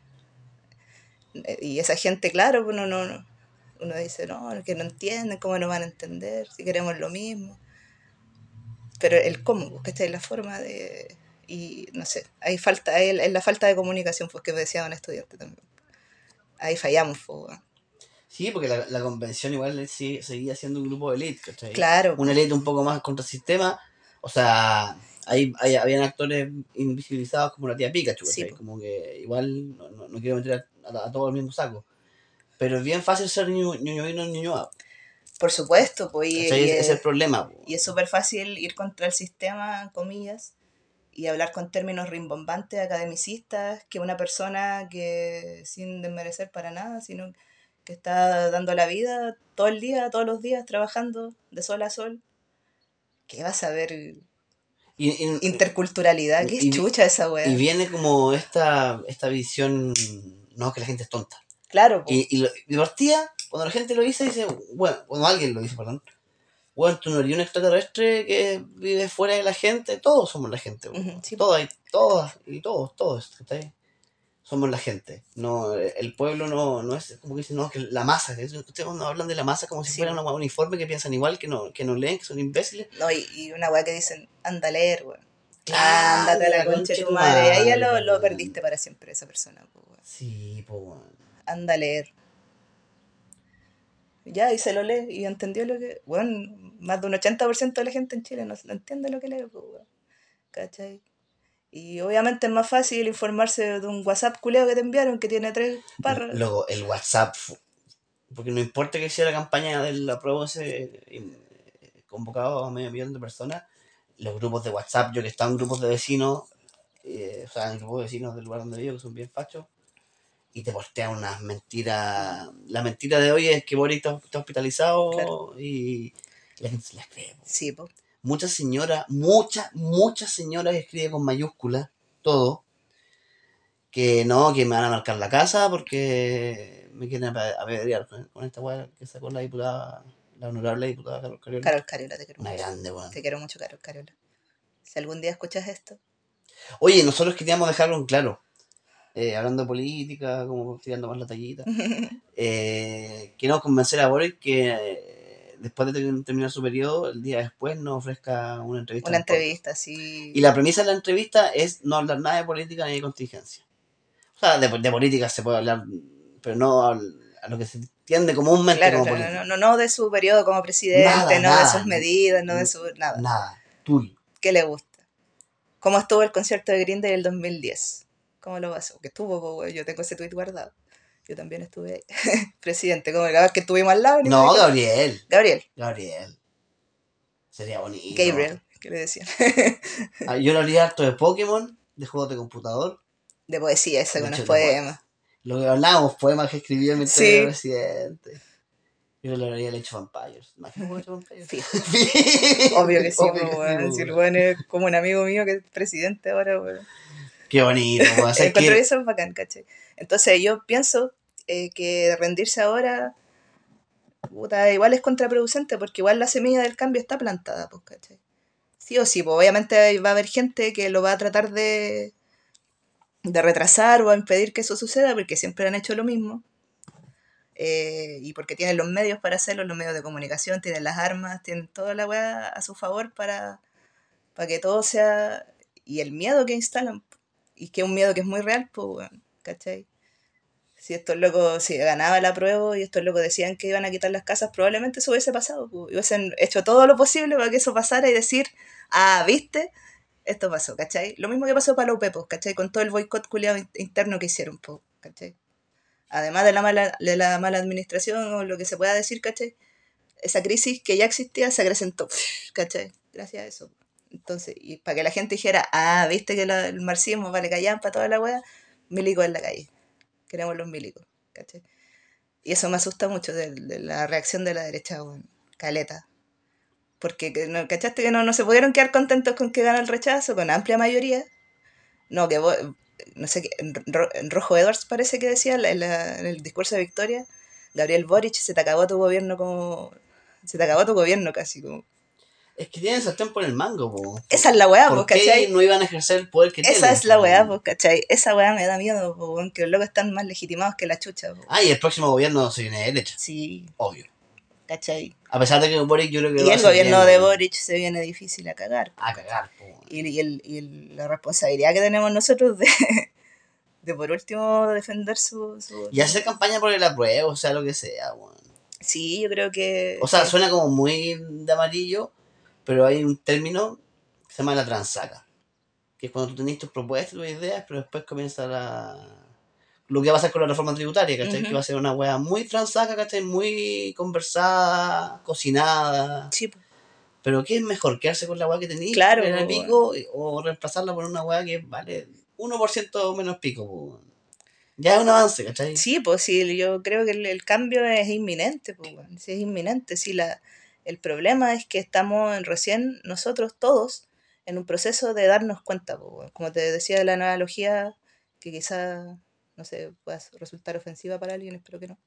Eh, Y esa gente, claro, uno, no, no- uno dice, no, que no entienden, cómo no van a entender, si queremos lo mismo. Pero el cómo, pues, ¿cachai? La forma de... Y no sé, ahí falta, es la falta de comunicación, pues que me decía un estudiante también. Ahí fallamos, pues. Sí, porque la, la convención igual sí- seguía siendo un grupo de elite, ¿cachai? Claro, Una elite un poco más contra el sistema. O sea, ahí, ahí habían actores invisibilizados como la tía Pikachu, Sí. Como que igual no, no, no quiero meter a, a, a todo el mismo saco. Pero es bien fácil ser niño niño y no niño por supuesto, pues, y, y Ese es el es- problema. po. y es súper fácil ir contra el sistema, comillas, y hablar con términos rimbombantes, academicistas, que una persona que, sin desmerecer para nada, sino que está dando la vida todo el día, todos los días, trabajando de sol a sol. ¿Qué vas a ver? Y, y- Interculturalidad, ¿qué y- chucha esa weá? y viene como esta, esta visión, no, que la gente es tonta. Claro, po. Y, y, lo, y cuando la gente lo dice, dice, bueno, cuando alguien lo dice, perdón, bueno, tú no eres un extraterrestre que vive fuera de la gente, todos somos la gente, weón. Ujú, sí, todas, y todas, y todos, todos, ¿cachai? Somos la gente. No, el pueblo no, no es como que dicen, no, que la masa, ustedes cuando hablan de la masa como si Sí. fuera una uniforme que piensan igual, que no, que no leen, que son imbéciles. No, y, y una weá que dicen, anda a leer, weón. Claro, Ándate a la la concha de tu madre. Ahí ya lo, lo weón. perdiste para siempre, esa persona, po, weón. Sí, pues, weón. anda a leer. Ya, y se lo lee y entendió lo que. Bueno, más de un 80% de la gente en Chile no, no entiende lo que lee, pues, weón. ¿Cachai? Y obviamente es más fácil informarse de un WhatsApp culeo que te enviaron que tiene tres barras. Luego, el WhatsApp, porque no importa que sea la campaña del apruebo ese eh, convocado a medio millón de personas, los grupos de WhatsApp, yo que estaba en grupos de vecinos, eh, o sea, en grupos de vecinos del lugar donde vivo, que son bien fachos, y te postean unas mentiras. La mentira de hoy es que Boris está, está hospitalizado Claro. y la gente se las cree. po. Sí, pues. Muchas señoras, muchas, muchas señoras escriben con mayúsculas todo. Que no, que me van a marcar la casa porque me quieren ape- apedrear con, con esta weá que sacó la diputada, la honorable diputada Carol Cariola. Carol Cariola, te quiero Una mucho. grande, weón. Te quiero mucho, Carol Cariola. Si algún día escuchas esto, Oye, nosotros queríamos dejarlo en claro. eh, hablando de política, como tirando más la tallita. eh, queremos convencer a Boris que después de ter- terminar su periodo, el día después nos ofrezca una entrevista. una entrevista así. Y la premisa de la entrevista es no hablar nada de política ni de contingencia. O sea, de, de política se puede hablar, pero no a lo que se entiende comúnmente Claro, como claro, no, no, no de su periodo como presidente, Nada, no de nada. sus medidas, no de su. nada. Nada, tuyo. ¿Qué le gusta? ¿Cómo estuvo el concierto de Green Day del 2010? ¿Cómo lo pasó? Que estuvo, yo tengo ese tweet guardado. Yo también estuve ahí. Presidente, como vez que estuvimos al lado. No, Gabriel. Gabriel, Gabriel. Sería bonito. Gabriel, que le decían. Ah, Yo lo haría harto de Pokémon, de juegos de computador. De poesía, De con los poemas. Lo que hablábamos, poemas que escribía mientras Sí. era presidente. Yo lo haría el of Vampires. ¿Imagínate Age of Vampires? Fijo. Obvio que sí, que weón. sí, Si el weón. es como un amigo mío que es presidente ahora, weón. Qué bonito, weón. Encuentro que- eso es bacán, ¿cachai? Entonces yo pienso eh, que rendirse ahora, puta, igual es contraproducente porque igual la semilla del cambio está plantada, pues, ¿cachai? Sí o sí, pues obviamente va a haber gente que lo va a tratar de, de retrasar o a impedir que eso suceda porque siempre han hecho lo mismo. Eh, y porque tienen los medios para hacerlo, los medios de comunicación, tienen las armas, tienen toda la weá a su favor para, para que todo sea... Y el miedo que instalan, y que es un miedo que es muy real, pues, ¿cachai? Si estos locos, si ganaba la prueba y estos locos decían que iban a quitar las casas, probablemente eso hubiese pasado, hubiesen hecho todo lo posible para que eso pasara y decir, ah, ¿viste? Esto pasó, ¿cachai? Lo mismo que pasó para UP, pues, ¿cachai? Con todo el boicot culiado in- interno que hicieron, pues, ¿cachai? Además de la, mala, de la mala administración o lo que se pueda decir, ¿cachai? Esa crisis que ya existía se acrecentó, ¿cachai? Gracias a eso. Entonces, y para que la gente dijera, ah, viste que el marxismo vale callar para toda la wea, milico en la calle. Queremos los milicos, ¿cachai? Y eso me asusta mucho de, de la reacción de la derecha, weón. Caleta. Porque, ¿cachaste que no, no se pudieron quedar contentos con que ganó el rechazo, con amplia mayoría? No, que no sé qué, Ro- Rojo Edwards parece que decía en la- en el discurso de Victoria, Gabriel Boric, se te acabó tu gobierno como... Se te acabó tu gobierno casi, como... Es que tienen sartén por el mango, po. Esa es la weá, ¿Por pues, qué ¿cachai? no iban a ejercer el poder que tienen? Esa es la po? weá, pues, ¿cachai? Esa weá me da miedo, po, que los locos están más legitimados que la chucha, po. Ah, y el próximo gobierno se viene de derecha, Sí, obvio. ¿cachai? A pesar de que Boric yo creo que Y el gobierno bien, de po. Boric se viene difícil a cagar. A cagar, po. Y, y el, y el- la responsabilidad que tenemos nosotros de, de por último defender su... su- Y hacer campaña por el apruebo, o sea, lo que sea, weón. Sí, yo creo que... O sea, suena como muy de amarillo, pero hay un término que se llama la transaca. Que es cuando tú tenés tus propuestas, tus ideas, pero después comienza la... Lo que va a pasar con la reforma tributaria, ¿cachai? Ujú. Que va a ser una wea muy transaca, ¿cachai? Muy conversada, cocinada. Sí, po. Pero ¿qué es mejor? ¿Quedarse con la wea que tenéis? Claro, en el pico o reemplazarla por una wea que vale 1% menos pico? po? Ya es un avance, ¿cachai? Sí, pues sí, yo creo que el, el cambio es inminente, pues, sí, es inminente. Sí, la, el problema es que estamos en- recién nosotros todos en un proceso de darnos cuenta, como te decía de la analogía, que quizá, no sé, pueda resultar ofensiva para alguien, espero que no,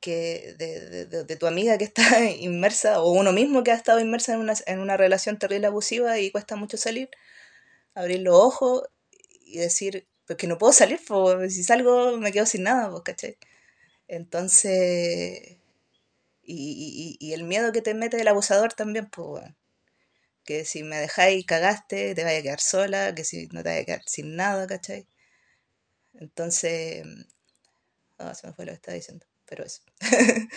que de, de- tu amiga que está inmersa, o uno mismo que ha estado inmersa en una, en una relación terrible abusiva y cuesta mucho salir, abrir los ojos y decir, pues que no puedo salir, pues, si salgo me quedo sin nada, pues, ¿cachai? Entonces, y, y- y el miedo que te mete el abusador también, pues, weón. Que si me dejáis cagaste, te vaya a quedar sola, que si no te vaya a quedar sin nada, ¿cachai? Entonces, ah, se me fue lo que estaba diciendo, pero eso.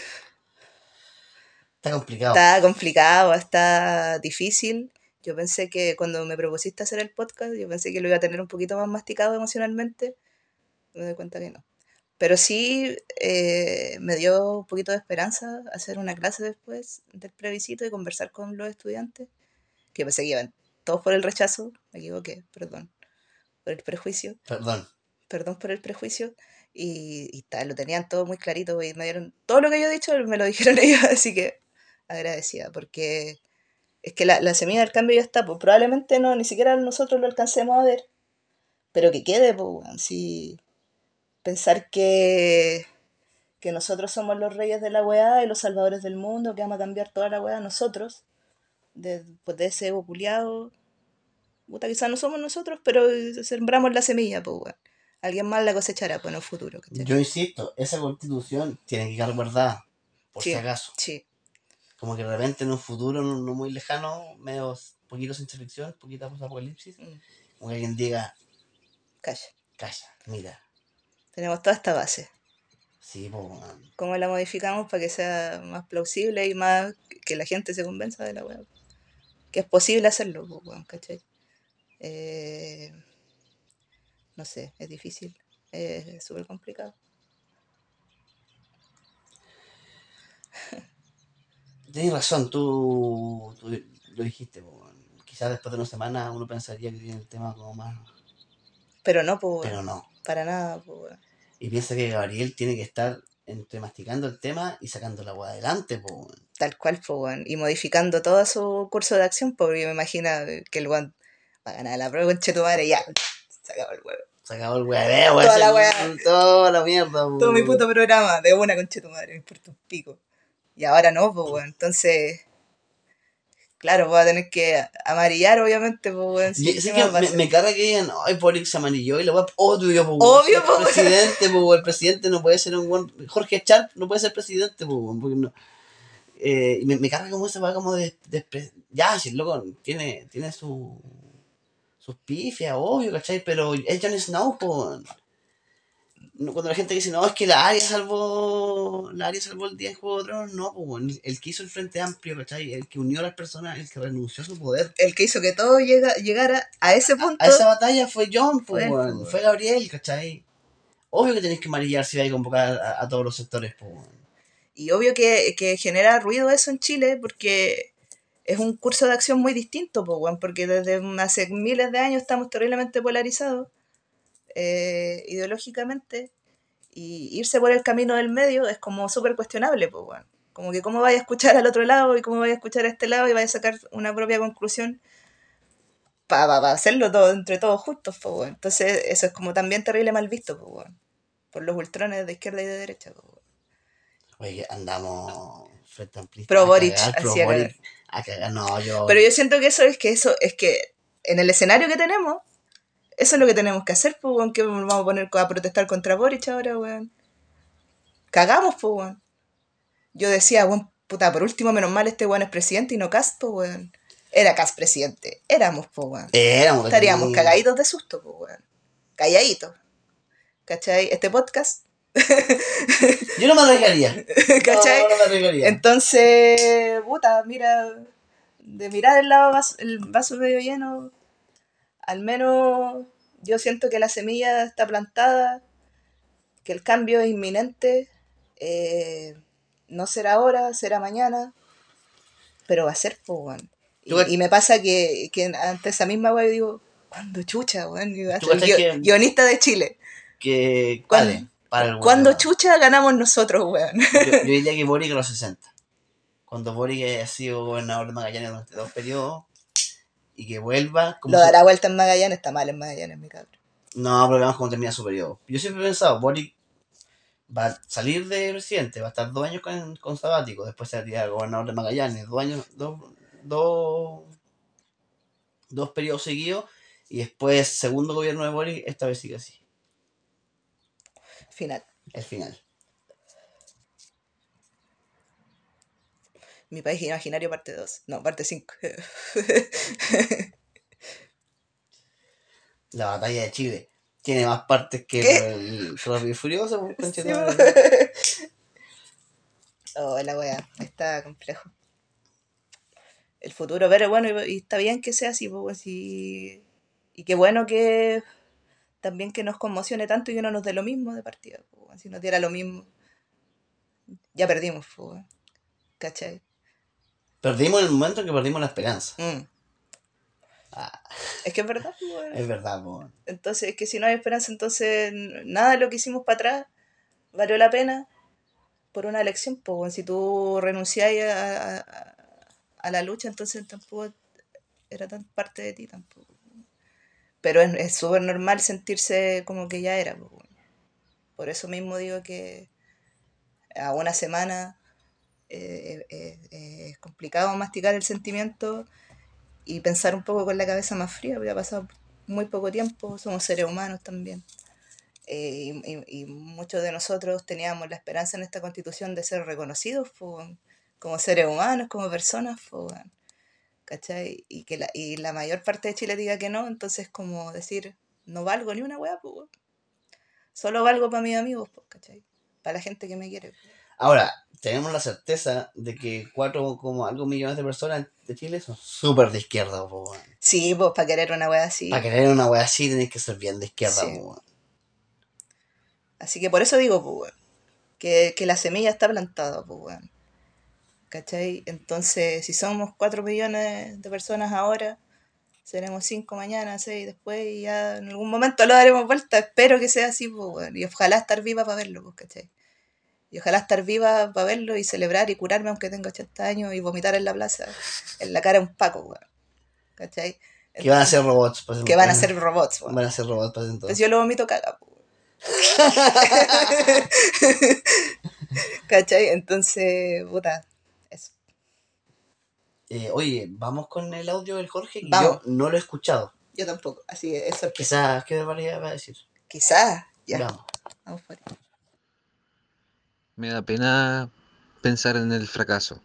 Está complicado. Está complicado, está difícil. Yo pensé que cuando me propusiste hacer el podcast, yo pensé que lo iba a tener un poquito más masticado emocionalmente. Me doy cuenta que no. Pero sí eh, me dio un poquito de esperanza hacer una clase después del plebiscito y conversar con los estudiantes. Que pensé que iban todos por el rechazo, me equivoqué, perdón, por el prejuicio Perdón. perdón por el prejuicio, y, y tal, lo tenían todo muy clarito y me dieron todo lo que yo he dicho, me lo dijeron ellos, así que agradecida, porque es que la, la semilla del cambio ya está, pues probablemente no, ni siquiera nosotros lo alcancemos a ver, pero que quede, pues, si pensar que, que nosotros somos los reyes de la weá y los salvadores del mundo, que vamos a cambiar toda la weá nosotros, de, pues de ese ego culiao, puta, quizás no somos nosotros, pero sembramos la semilla, pues, weón. Alguien más la cosechará pues, en el futuro, ¿cachai? Yo insisto, esa constitución tiene que quedar guardada, por Sí. si acaso. Sí, Como que de repente en un futuro no, no muy lejano, medio poquito ciencia ficción, poquita apocalipsis, mm, como que alguien diga, calla. calla, mira, Tenemos toda esta base. sí, weón. ¿Cómo la modificamos para que sea más plausible y más que la gente se convenza de la weá? Que es posible hacerlo, pues, weón, ¿cachai? Eh, no sé, es difícil, es súper complicado. Tienes razón, tú, tú lo dijiste, weón. quizás después de una semana uno pensaría que tiene el tema como más, Pero no, pues, pero no. para nada, pues. Y piensa que Gabriel tiene que estar entre masticando el tema y sacando la agua adelante, po. Tal cual, weón. Y modificando todo su curso de acción, porque me imagino que el weón va a ganar la prueba con tu madre ya. Se acabó el huevo. Se acabó el hueveo, Toda ese- la weá. Toda la mierda, po, Todo mi puto programa de una concha tu madre, me importa un pico. Y ahora no, weón. Entonces, claro, voy a tener que amarillar, obviamente, pues, weón. Y- sí, sí ¿qué que más va me, me carga que digan, ay, se amarilló y la weá, obvio, po, Obvio, weón. presidente, po, el presidente no puede ser un buen, Jorge Sharp no puede ser presidente, weón, porque no. Eh, y me, me carga como esa weá como de, de- ya, si el loco tiene, tiene su, sus pifias, obvio, ¿cachai? Pero es Jon Snow. No, Cuando la gente dice, no, es que la Arya salvó, la Arya salvó el día en Juego de Tronos, no, weón. el que hizo el Frente Amplio, ¿cachai? El que unió a las personas, el que renunció a su poder. El que hizo que todo llega, llegara a ese punto. A esa batalla fue John, Fue pues, pues, fue Gabriel, ¿cachai? Obvio que tenéis que amarillar si vais a convocar a, a todos los sectores, pues. Y obvio que, que genera ruido eso en Chile porque es un curso de acción muy distinto, weón, porque desde hace miles de años estamos terriblemente polarizados eh, ideológicamente y irse por el camino del medio es como súper cuestionable, pues, weón. Como que cómo vaya a escuchar al otro lado y cómo vaya a escuchar a este lado y vaya a sacar una propia conclusión para hacerlo todo entre todos juntos, pues, weón. Entonces eso es como también terrible mal visto, pues, weón. Por los ultrones de izquierda y de derecha, pues, weón. Oye, andamos frente amplista. Pro a Boric, cagar, pro a Boric, cagar. a cagar. No, yo. Pero yo siento que eso es que eso es que en el escenario que tenemos, eso es lo que tenemos que hacer, pues, weón, que nos vamos a poner a protestar contra Boric ahora, weón. Cagamos, pues, weón. Yo decía, weón, puta, por último, menos mal este weón es presidente y no Cast, pues, weón. Era Cast presidente. Éramos, pues, weón. Éramos Estaríamos cagaditos de susto, pues, weón. Calladitos. ¿Cachai? Este podcast, Yo no me arriesgaría. ¿cachai? No, no me arriesgaría. Entonces, puta, mira, de mirar el, lado el vaso medio lleno, al menos yo siento que la semilla está plantada, que el cambio es inminente, eh, no será ahora, será mañana, pero va a ser, pues, weón. Y, me pasa que, que ante esa misma weón digo, ¿cuándo chucha, weón? Que- guionista de Chile. que. ¿Cuándo- para el ¿Cuándo weón. chucha ganamos nosotros, weón? Yo, yo diría que Boric a los 60. Cuando Boric ha sido gobernador de Magallanes durante dos periodos y que vuelva. Como Lo dará vuelta en Magallanes, está mal en Magallanes, mi cabrón. No, pero veamos cómo termina su periodo. Yo siempre he pensado, Boric va a salir de presidente, va a estar dos años con, con sabático, después se va a tirar gobernador de Magallanes, dos años, dos, dos, dos periodos seguidos, y después segundo gobierno de Boric, esta vez sigue así, Final. el final. Mi país imaginario parte 2. No, parte 5. La batalla de Chile tiene más partes que el Rápido y Furioso, pues, madre. oh, la wea. Está complejo. El futuro, pero bueno, y, y está bien que sea así, pues, y, y qué bueno que también que nos conmocione tanto y que no nos dé lo mismo de partida. Pues, si nos diera lo mismo, ya perdimos, pues, ¿cachai? Perdimos el momento en que perdimos la esperanza. Mm. Ah, Es que es verdad, pues, es verdad, po. Entonces, es que si no hay esperanza, entonces nada de lo que hicimos para atrás valió la pena por una elección. Pues, si tú renunciás a, a- a la lucha, entonces tampoco era tan parte de ti tampoco. Pero es súper normal sentirse como que ya era. pues. Por eso mismo digo que a una semana eh, eh, eh, es complicado masticar el sentimiento y pensar un poco con la cabeza más fría, porque ha pasado muy poco tiempo, somos seres humanos también. Eh, y, muchos de nosotros teníamos la esperanza en esta constitución de ser reconocidos como seres humanos, como personas, po, weón, ¿cachai? Y que la, y la mayor parte de Chile diga que no, entonces como decir, no valgo ni una weá, weón. solo valgo para mis amigos, po, ¿cachai? Para la gente que me quiere. Ahora, tenemos la certeza de que cuatro como algo millones de personas de Chile son súper de izquierda, po. Sí, pues para querer una weá así. Para querer una wea así tenés que ser bien de izquierda, Sí. po. Así que por eso digo, pues, weón, que, que la semilla está plantada, pues, weón. ¿Cachai? Entonces, si somos 4 millones de personas ahora, seremos 5 mañana, 6 después, y ya en algún momento lo daremos vuelta. Espero que sea así, pues, weón. Y ojalá estar viva para verlo, pues, ¿cachai? Y ojalá estar viva para verlo y celebrar y curarme aunque tenga 80 años y vomitar en la plaza, en la cara un paco, weón. ¿Cachai? Que van a ser robots. pues, Que van a entonces. ser robots, weón. Van a ser robots para Pues entonces. yo lo vomito caga, po. ¿Cachai? Entonces, puta, eso. Eh, oye, vamos con el audio del Jorge, que Vamos. yo no lo he escuchado. Yo tampoco, así eso Quizás, ¿qué barbaridad va a decir? Quizás, ya, Vamos. vamos por ahí. Me da pena pensar en el fracaso.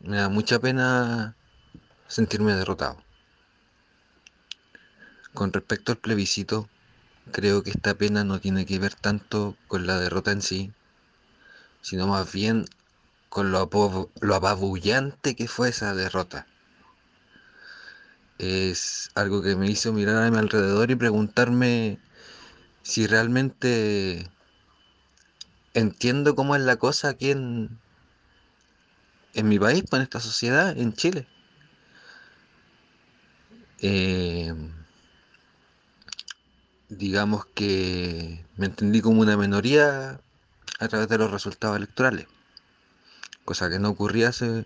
Me da mucha pena sentirme derrotado. Con respecto al plebiscito, creo que esta pena no tiene que ver tanto con la derrota en sí, sino más bien con lo, lo apabullante que fue esa derrota. Es algo que me hizo mirar a mi alrededor y preguntarme si realmente entiendo cómo es la cosa aquí en, en mi país, pues en esta sociedad, en Chile. Eh, digamos que me entendí como una minoría a través de los resultados electorales, cosa que no ocurría hace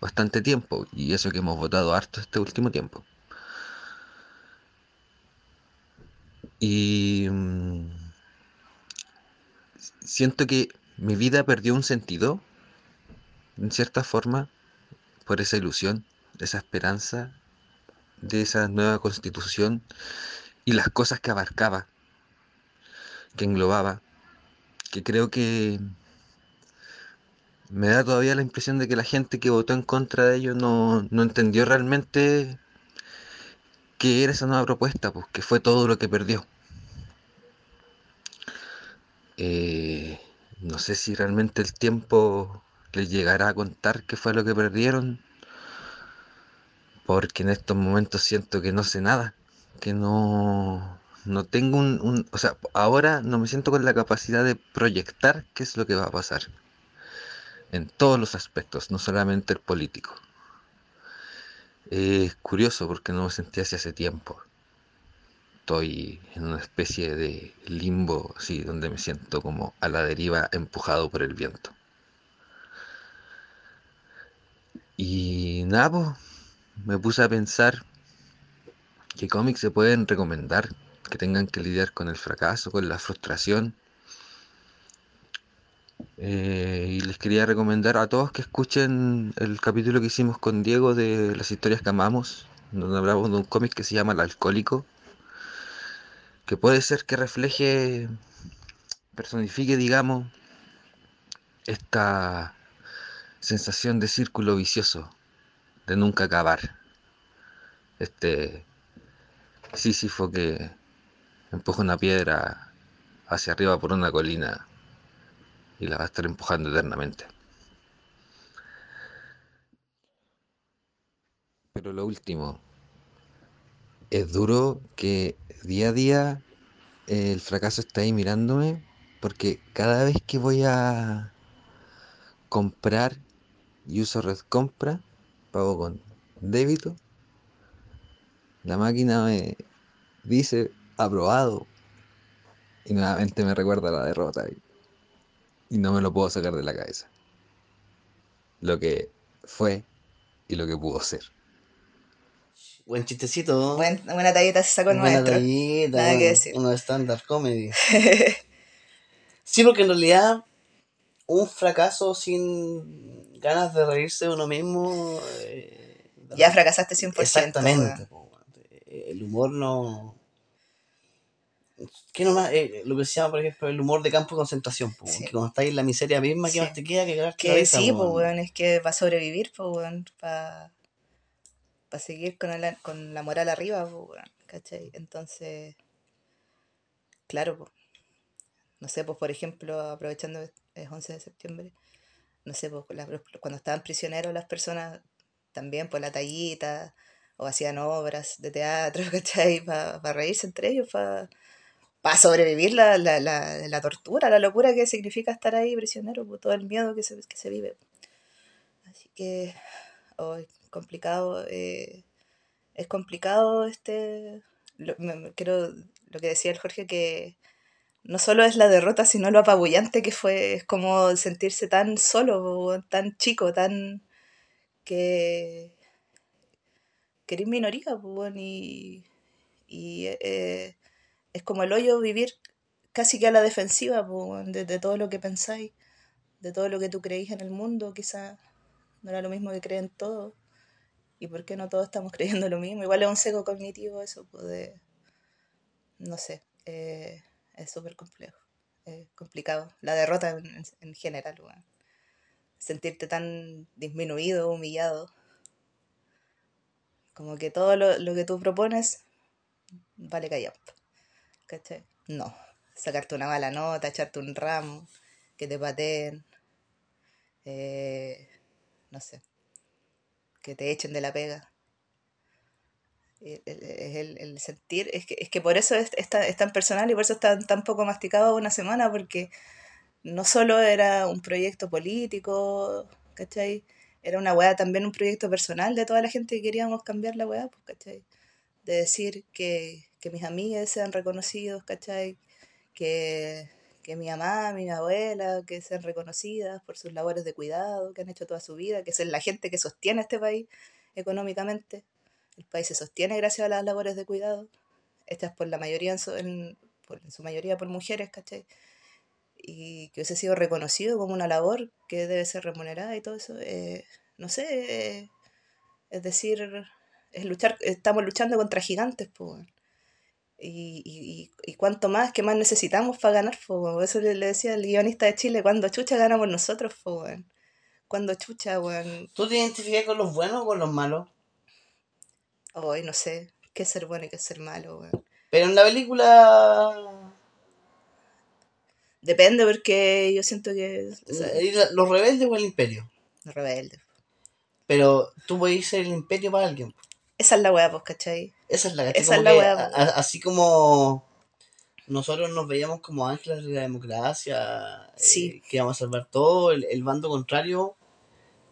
bastante tiempo, y eso que hemos votado harto este último tiempo. Y mm, siento que mi vida perdió un sentido, en cierta forma, por esa ilusión, esa esperanza de esa nueva constitución y las cosas que abarcaba, que englobaba, que creo que me da todavía la impresión de que la gente que votó en contra de ello no, no entendió realmente qué era esa nueva propuesta, pues que fue todo lo que perdió. Eh, no sé si realmente el tiempo les llegará a contar qué fue lo que perdieron, porque en estos momentos siento que no sé nada, que no, no tengo un, un, O sea, ahora no me siento con la capacidad de proyectar qué es lo que va a pasar, en todos los aspectos, no solamente el político. Es curioso porque no me sentí así hace tiempo. Estoy en una especie de limbo, así, donde me siento como a la deriva empujado por el viento. Y nada, me puse a pensar qué cómics se pueden recomendar que tengan que lidiar con el fracaso, con la frustración. Eh, y les quería recomendar a todos que escuchen el capítulo que hicimos con Diego de las historias que amamos, donde hablamos de un cómic que se llama El Alcohólico, que puede ser que refleje, personifique, digamos, esta sensación de círculo vicioso, de nunca acabar. Este Sísifo que empuja una piedra hacia arriba por una colina y la va a estar empujando eternamente. Pero lo último, es duro que día a día el fracaso está ahí mirándome porque cada vez que voy a comprar y uso red compra, pago con débito, la máquina me dice aprobado y nuevamente me recuerda la derrota y, y no me lo puedo sacar de la cabeza. Lo que fue y lo que pudo ser. Buen chistecito. Buen- buena tallita se sacó Buena maestro. tallita, Nada que decir. Uno de stand-up comedy. sí, porque en realidad un fracaso sin ganas de reírse de uno mismo. eh, Ya fracasaste 100%. Exactamente. El humor no. ¿Qué nomás? Eh, lo que se llama, por ejemplo, el humor de campo de concentración. po, Sí. Que cuando estás en la miseria misma, ¿qué Sí. más te queda que cagarte la Que sí, pues, weón? es que para sobrevivir, pues, weón, para seguir con, el- con la moral arriba, ¿cachai? Entonces, claro, pues, no sé, pues, por ejemplo, aprovechando es 11 de septiembre, no sé, pues, la- cuando estaban prisioneros las personas, también, pues, la tallita, o hacían obras de teatro, ¿cachai? Para reírse entre ellos, para sobrevivir la, la, la, la tortura, la locura que significa estar ahí prisionero, por todo el miedo que se, que se vive. Así que, es complicado, eh, es complicado este, lo, creo, lo que decía el Jorge, que no solo es la derrota, sino lo apabullante que fue, es como sentirse tan solo, tan chico, tan que, que minoría, y, y eh, es como el hoyo vivir casi que a la defensiva, de, todo lo que pensáis, de todo lo que tú creís en el mundo, quizás no era lo mismo que creen todos. ¿Y por qué no todos estamos creyendo lo mismo? Igual es un seco cognitivo eso, pues de, no sé, eh, es súper complejo, es complicado. La derrota en, en- en general. Sentirte tan disminuido, humillado. Como que todo lo, que tú propones vale callampa. ¿Cachai? No. Sacarte una mala nota, echarte un ramo, que te pateen, eh, no sé, que te echen de la pega. El, el- es el- el sentir, es que, es que por eso es, tan, es tan personal y por eso está tan poco masticado una semana, porque no solo era un proyecto político, ¿cachai? era una weá también un proyecto personal de toda la gente que queríamos cambiar la weá, pues, ¿cachai? De decir que, que mis amigas sean reconocidos, ¿cachai? Que, que mi mamá, mi abuela, que sean reconocidas por sus labores de cuidado que han hecho toda su vida, que es la gente que sostiene este país económicamente. El país se sostiene gracias a las labores de cuidado, hechas por la mayoría, en su, en, por, en su mayoría por mujeres, ¿cachai? Y que hubiese sido reconocido como una labor que debe ser remunerada y todo eso. eh, no sé, eh, es decir, es luchar, estamos luchando contra gigantes, pues. Y, y, y, cuánto más, qué más necesitamos para ganar, weón. Eso le, le decía el guionista de Chile, cuando chucha ganamos nosotros, weón. Cuando chucha, weón. ¿Tú te identificas con los buenos o con los malos? Hoy no sé qué ser bueno y qué ser malo, weón. Pero en la película. Depende porque yo siento que... o sea, ¿Los rebeldes o el imperio? rebelde. Pero tú puedes ser el imperio para alguien. Esa es la weá, pues, ¿cachai? Esa es la. Esa es la que a- a- Así como nosotros nos veíamos como ángeles de la democracia, eh, Sí. que íbamos a salvar todo, el, el bando contrario,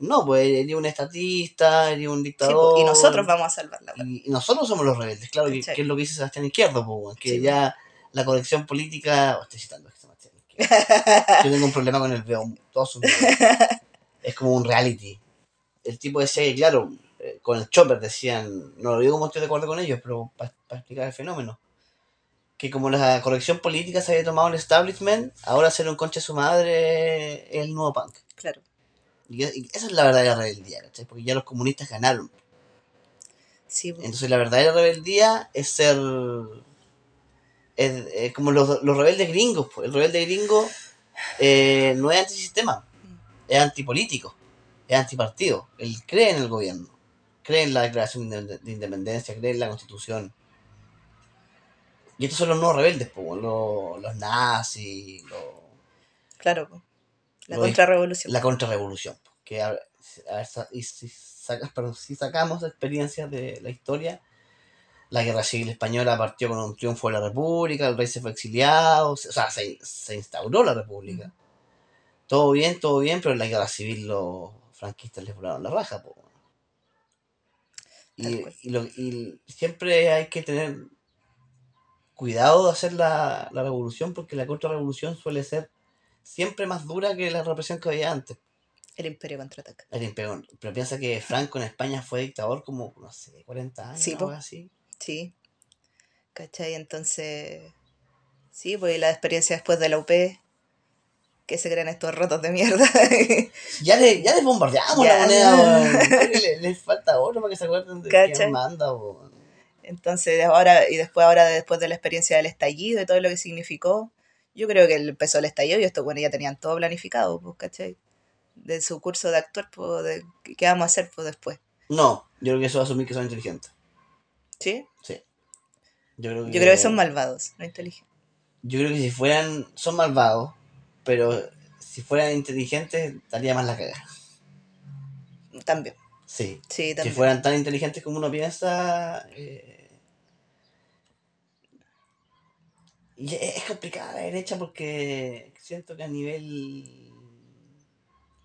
no, pues eres un estatista, eres un Sí, dictador. pues, y nosotros vamos a salvar la weá. Y, y nosotros somos los rebeldes, claro, que, es lo que dice Sebastián Izquierdo, weón, que Sí, ya la corrección política. oh, estoy citando a Sebastián Izquierdo. Yo tengo un problema con el veo todos sus. Es como un reality. El tipo decía claro, con el Chopper decían, no lo digo como estoy de acuerdo con ellos, pero para explicar el fenómeno, que como la corrección política se había tomado el establishment, ahora ser un concha de su madre es el nuevo punk. Claro. Y, y esa es la verdadera rebeldía, ¿cachai? Porque ya los comunistas ganaron. Sí. Entonces la verdadera rebeldía es ser... Es, es como los, los rebeldes gringos. pues. El rebelde gringo eh, no es antisistema, es antipolítico, es antipartido. Él cree en el gobierno, cree en la declaración de, de independencia, cree en la constitución. Y estos son los nuevos rebeldes, pues, los, los nazis, los, Claro, pues. La contrarrevolución. la contrarrevolución. pues, Que a, a ver, y si, sacas, perdón, si sacamos experiencias de la historia, la guerra civil española partió con un triunfo de la república, el rey se fue exiliado, se- o sea, se, se instauró la república. Todo bien, todo bien, pero en la guerra civil los franquistas les volaron la raja. po. Y, y, lo- y siempre hay que tener cuidado de hacer la, la revolución porque la contrarrevolución suele ser siempre más dura que la represión que había antes. El imperio contraataca. El imperio- Pero piensa que Franco en España fue dictador como, no sé, 40 años, Sí, po. wea así. Sí. ¿Cachai? Entonces. Sí, pues la experiencia después de la UP. Que se creen estos rotos de mierda. Ya, le, ya les bombardeamos Ya. la moneda, weón. Creo que le- Les, falta oro para que se acuerden de ¿Cachai? quién manda, weón. Entonces, ahora, y después, ahora, después de la experiencia del estallido y todo lo que significó, yo creo que empezó el estallido y estos bueno ya tenían todo planificado, pues, ¿cachai? De su curso de actuar, pues, de qué vamos a hacer pues, después. No, yo creo que eso va a asumir que son inteligentes. ¿Sí? Sí. Yo creo que, Yo creo que son malvados, no inteligentes. Yo creo que si fueran, son malvados, pero si fueran inteligentes, estaría más la cagada. También, Sí. sí, Si también. fueran tan inteligentes como uno piensa. eh, Y es complicada la derecha porque siento que a nivel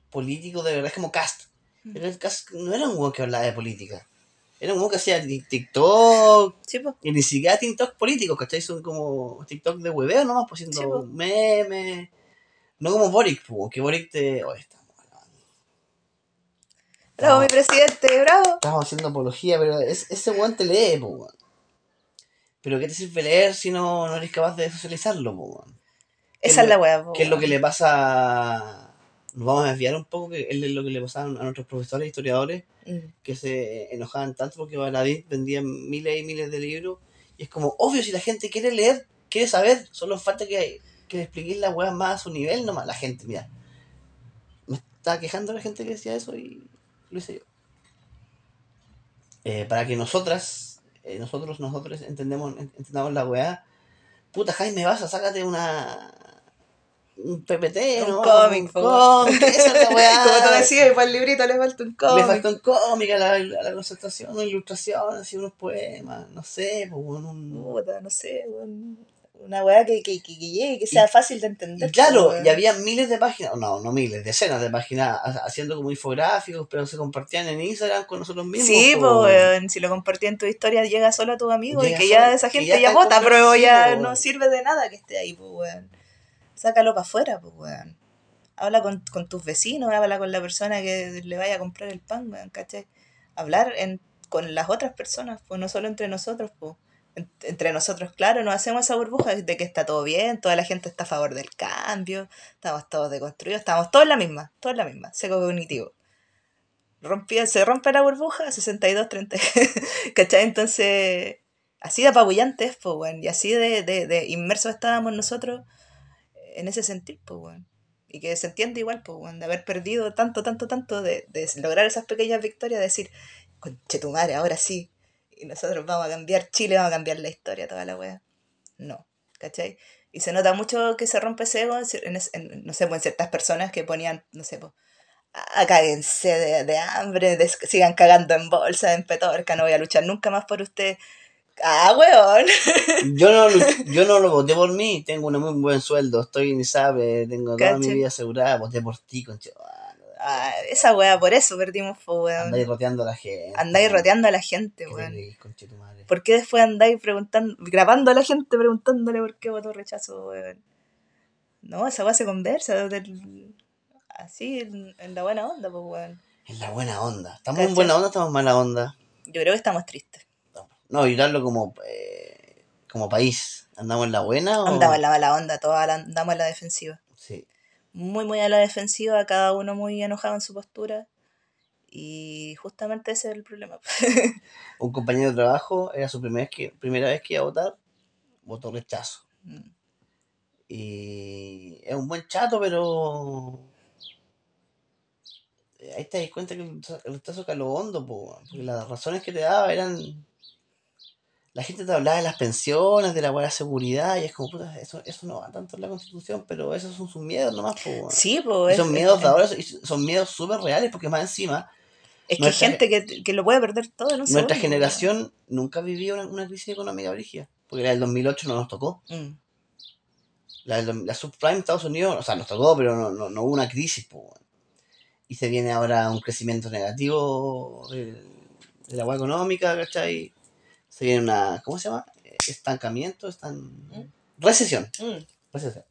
político de verdad es como Cast. Pero el Cast no era un weón que hablaba de política. Era un weón que hacía ti- TikTok. Sí, pues, Y ni siquiera TikTok políticos, ¿cachai? Son como TikTok de hueveo nomás, pues haciendo Sí, po. memes. No como Boric, pues, que Boric te. Oh, estamos, bravo, mi presidente, bravo. estamos haciendo apología, pero es, ese weón te lee, weón. Pero ¿qué te sirve leer si no, no eres capaz de socializarlo, weón? Esa es la weá, po, ¿Qué es lo que le pasa? Nos vamos a desviar un poco, que es lo que le pasaba a nuestros profesores historiadores, Mm, que se enojaban tanto porque Baladí vendía miles y miles de libros. Y es como, obvio, si la gente quiere leer, quiere saber, solo falta que, que le expliquéis las weas más a su nivel nomás. La gente, mira, me estaba quejando la gente que decía eso y lo hice yo. Eh, para que nosotras, eh, nosotros, nosotros entendemos, ent- entendamos la weá. Puta Jaime Baza, sácate una. Un PPT, Un ¿no? cómic, un cómic, esa es la weá. Como tú decías, para el librito le falta un Le cómic. falta un cómic a la, a la concentración, una ilustración, así unos poemas, no sé, pues, un, Puta, no sé, weón. Una weá que, que, que, que llegue, que sea fácil de entender. Y claro, weón. y había miles de páginas, no, no miles, decenas de páginas ha- haciendo como infográficos, pero se compartían en Instagram con nosotros mismos. Sí, pues, weón, si lo compartí en tu historia, llega solo a tus amigos y que solo- ya esa gente ya vota, pero ya weón. no sirve de nada que esté ahí, pues, weón. Sácalo para afuera, pues, weón. Habla con, con tus vecinos, habla con la persona que le vaya a comprar el pan, weón, ¿cachai? Hablar en, con las otras personas, pues, no solo entre nosotros, pues. En- Entre nosotros, claro, nos hacemos esa burbuja de que está todo bien, toda la gente está a favor del cambio, estamos todos deconstruidos, estamos todos en la misma, todos en la misma, seco cognitivo rompía, se rompe la burbuja, 62, 30. ¿Cachai? Entonces, así de apabullante es, pues, weón. Y así de, de, de inmersos estábamos nosotros en ese sentido, pues, weón. Y que se entiende igual, pues, weón, de haber perdido tanto, tanto, tanto, de, de lograr esas pequeñas victorias, de decir, conche tu madre, ahora sí. Y nosotros vamos a cambiar Chile, vamos a cambiar la historia, toda la wea. No, ¿cachai? Y se nota mucho que se rompe ese ego, en, en no sé, pues, en ciertas personas que ponían, no sé, pues, ah, cáguense de, de hambre, sigan cagando en bolsa, en petorca, no voy a luchar nunca más por usted. Ah, weón. Yo no, yo no lo voté por mí, tengo un muy buen sueldo, estoy en ISAPE, tengo toda mi vida asegurada, voté por ti, conche. Ah, esa weá, por eso perdimos, po, weón. Andáis roteando a la gente. Andáis roteando a la gente, weón. ¿Por qué después andáis preguntando, grabando a la gente preguntándole por qué votó rechazo, weón? No, esa weá se conversa del- así, en, en la buena onda, pues, weón. En la buena onda. ¿Estamos en buena onda o estamos en mala onda? Yo creo que estamos tristes. No, mirarlo como, eh, como país. ¿Andamos en la buena o...? Andamos en la mala onda, todos andamos en la defensiva. Muy, muy a la defensiva, cada uno muy enojado en su postura. Y justamente ese es el problema. Un compañero de trabajo, era su primera vez que, primera vez que iba a votar, votó rechazo. Mm. Y es un buen chato, pero... eh, Ahí te das cuenta que el rechazo- caló hondo, po, porque las razones que te daba eran... La gente te hablaba de las pensiones, de la buena seguridad, y es como, puta, eso, eso no va tanto en la constitución, pero esos son sus miedos nomás, po. Sí, pues. son miedos de ahora, y son miedos súper reales, porque más encima, Es que hay gente que, que lo puede perder todo un nuestra generación nunca vivió una, una crisis económica brígida, porque la del 2008 no nos tocó. Mm. La, del- la subprime en Estados Unidos, o sea, nos tocó, pero no, no, no hubo una crisis, po. Y se viene ahora un crecimiento negativo de, de la hueá económica, ¿cachai? Se viene una, ¿cómo se llama? Estancamiento, estan... recesión, Mm. recesión.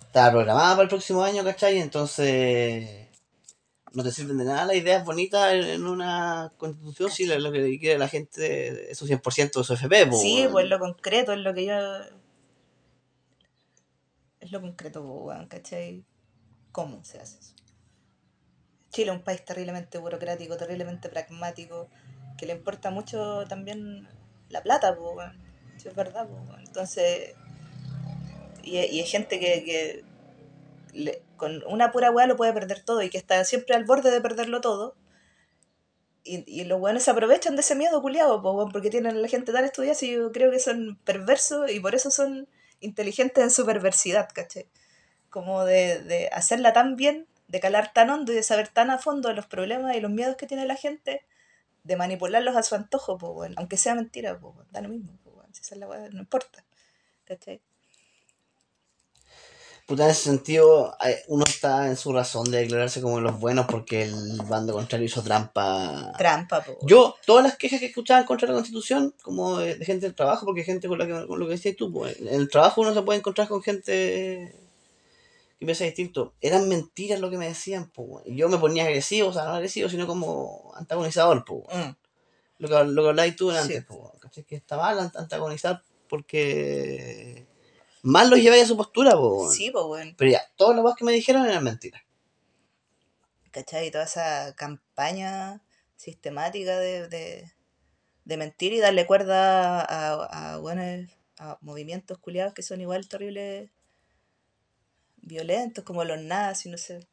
Estaba programada para el próximo año, ¿cachai? Entonces, no te sirven de nada las ideas bonitas en, una constitución si lo, que quiere la gente es su 100% de su FP, po, Sí, pues lo concreto es lo que yo. Es lo concreto, weón, ¿cachai? ¿Cómo se hace eso? Chile es un país terriblemente burocrático, terriblemente pragmático, que le importa mucho también la plata, pues. Sí, es verdad. Entonces. Y, hay gente que, con una pura weá lo puede perder todo y que está siempre al borde de perderlo todo. Y, los weones se aprovechan de ese miedo culiado, porque tienen a la gente tan estudiada y yo creo que son perversos y por eso son inteligentes en su perversidad, ¿cachai? Como de, de hacerla tan bien, de calar tan hondo y de saber tan a fondo los problemas y los miedos que tiene la gente, de manipularlos a su antojo, pues, weón, aunque sea mentira, pues, da lo mismo, pues, weón, si esa es la weá, no importa, ¿cachai? Puta, en ese sentido, hay- uno está en su razón de declararse como los buenos porque el bando contrario hizo trampa. Trampa, weón. Yo, todas las quejas que escuchaban contra la constitución, como de, de gente del trabajo, porque gente con, la que, con lo que decías tú, pues, en el trabajo uno se puede encontrar con gente que piensa distinto. Eran mentiras lo que me decían, pues. Y yo me ponía agresivo, o sea, no agresivo, sino como antagonizador, pues. Mm, Lo que, lo que hablabas tú Sí. antes, pues. ¿cachai? Que está mal ant- antagonizar porque mal los lleváis a su postura, pues. Sí, pues, weón. Pero ya, todas las cosas que me dijeron eran mentiras. ¿cachai? Toda esa campaña sistemática de, de, de mentir y darle cuerda a, a, buenos- a movimientos culiados que son igual terribles, violentos, como los nazis, no sé,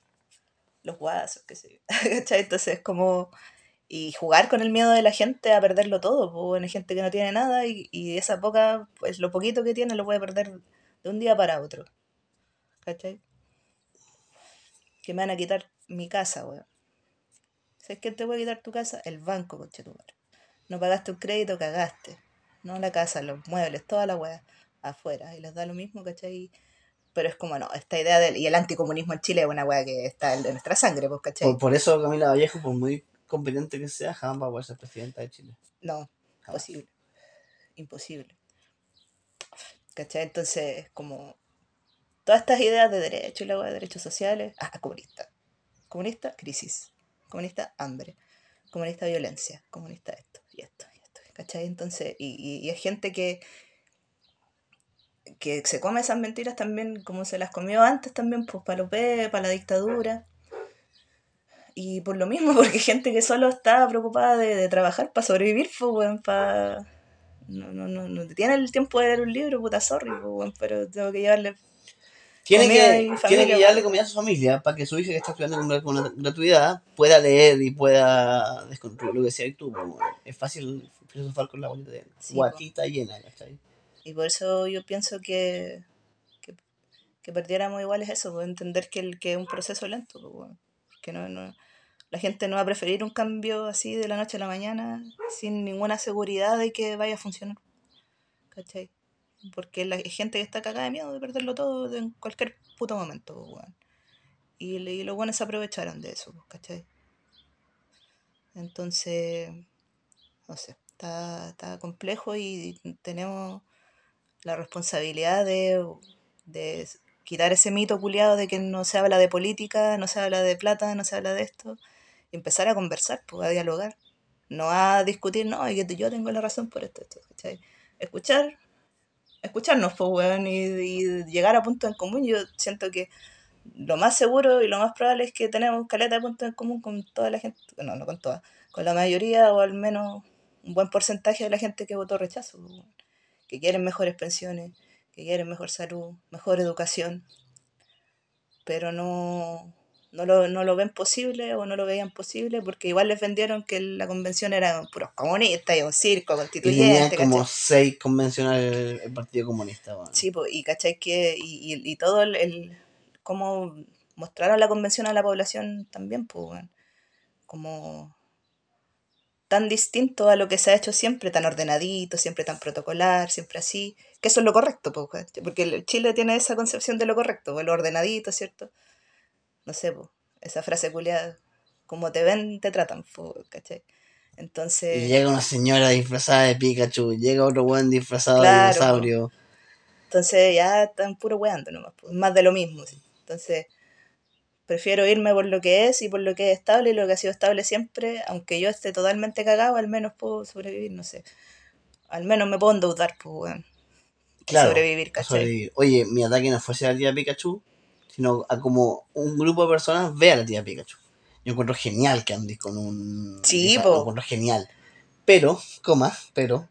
los guasos, qué sé yo. Entonces, como. Y jugar con el miedo de la gente a perderlo todo, pues hay gente que no tiene nada y, y esa poca, pues lo poquito que tiene lo puede perder de un día para otro, ¿cachai? que me van a quitar mi casa, weón. ¿Sabes quién te puede quitar tu casa? El banco, conchetumare. No pagaste un crédito, cagaste. No la casa, los muebles, toda la weá. afuera y les da lo mismo, ¿cachai? Pero es como, no, esta idea del... Y el anticomunismo en Chile es una weá que está en nuestra sangre, pues, ¿cachai? Por, por eso Camila Vallejo, por muy competente que sea, jamás va a poder ser presidenta de Chile. No, imposible. Imposible. ¿Cachai? Entonces, como todas estas ideas de derecho y luego de derechos sociales, ah, comunista. Comunista, crisis. Comunista, hambre. Comunista, violencia. Comunista, esto y esto y esto. ¿Cachai? Entonces, y, y, y es gente que que se come esas mentiras también como se las comió antes también, pues para los P, para la dictadura. Y por lo mismo, porque gente que solo está preocupada de, de trabajar para sobrevivir, pues, weón, para... No, no, no, no tiene el tiempo de leer un libro, puta, sorry, pues, weón, pero tengo que llevarle... Tiene que, y tiene que llevarle bueno. comida a su familia para que su hija que está estudiando con, una gratuidad pueda leer y pueda desconstruir lo que decías tú. pues, bueno. Es fácil filosofar con la de Sí, guatita llena, ¿cachai? Y por eso yo pienso que, que, que perdiéramos igual es eso, pues, entender que, el, que es un proceso lento, pues. Porque no, no, la gente no va a preferir un cambio así de la noche a la mañana sin ninguna seguridad de que vaya a funcionar. ¿Cachai? Porque la gente que está cagada de miedo de perderlo todo en cualquier puto momento, pues. Y, y los buenos se aprovecharon de eso, ¿cachai? Entonces, no sé, está, está complejo y tenemos la responsabilidad de, de quitar ese mito culiado de que no se habla de política, no se habla de plata, no se habla de esto, y empezar a conversar, pues, a dialogar. No a discutir, no, yo tengo la razón por esto, esto. Escuchar, escucharnos, pues, weón, y, llegar a puntos en común. Yo siento que lo más seguro y lo más probable es que tenemos caleta de puntos en común con toda la gente, no, no con toda, con la mayoría o al menos un buen porcentaje de la gente que votó rechazo, pues. Que quieren mejores pensiones, que quieren mejor salud, mejor educación, pero no, no, lo, no lo ven posible o no lo veían posible porque igual les vendieron que la convención era puros comunistas y un circo Y constituyente, como ¿cachai? seis convencionales el, el Partido Comunista. bueno. Sí, pues, y cachai que, y, y, y todo el, el cómo mostraron la convención a la población también, pues, weón. como tan distinto a lo que se ha hecho siempre, tan ordenadito, siempre tan protocolar, siempre así, que eso es lo correcto, porque Chile tiene esa concepción de lo correcto, lo ordenadito, ¿cierto? No sé, pues, esa frase culiada, como te ven, te tratan, pues, ¿cachai? Y Entonces, llega una señora disfrazada de Pikachu, llega otro buen disfrazado de Claro. dinosaurio. entonces ya están puro weando nomás, pues, más de lo mismo, sí. Entonces, prefiero irme por lo que es y por lo que es estable y lo que ha sido estable siempre, aunque yo esté totalmente cagado, al menos puedo sobrevivir, no sé. Al menos me puedo endeudar, pues, weón. Claro, sobrevivir, ¿cachai? sobrevivir. Oye, mi ataque no fuese a la tía Pikachu, sino a como un grupo de personas ve a la tía Pikachu. Yo encuentro genial que andes con un... Sí, encuentro genial. Pero, coma, pero,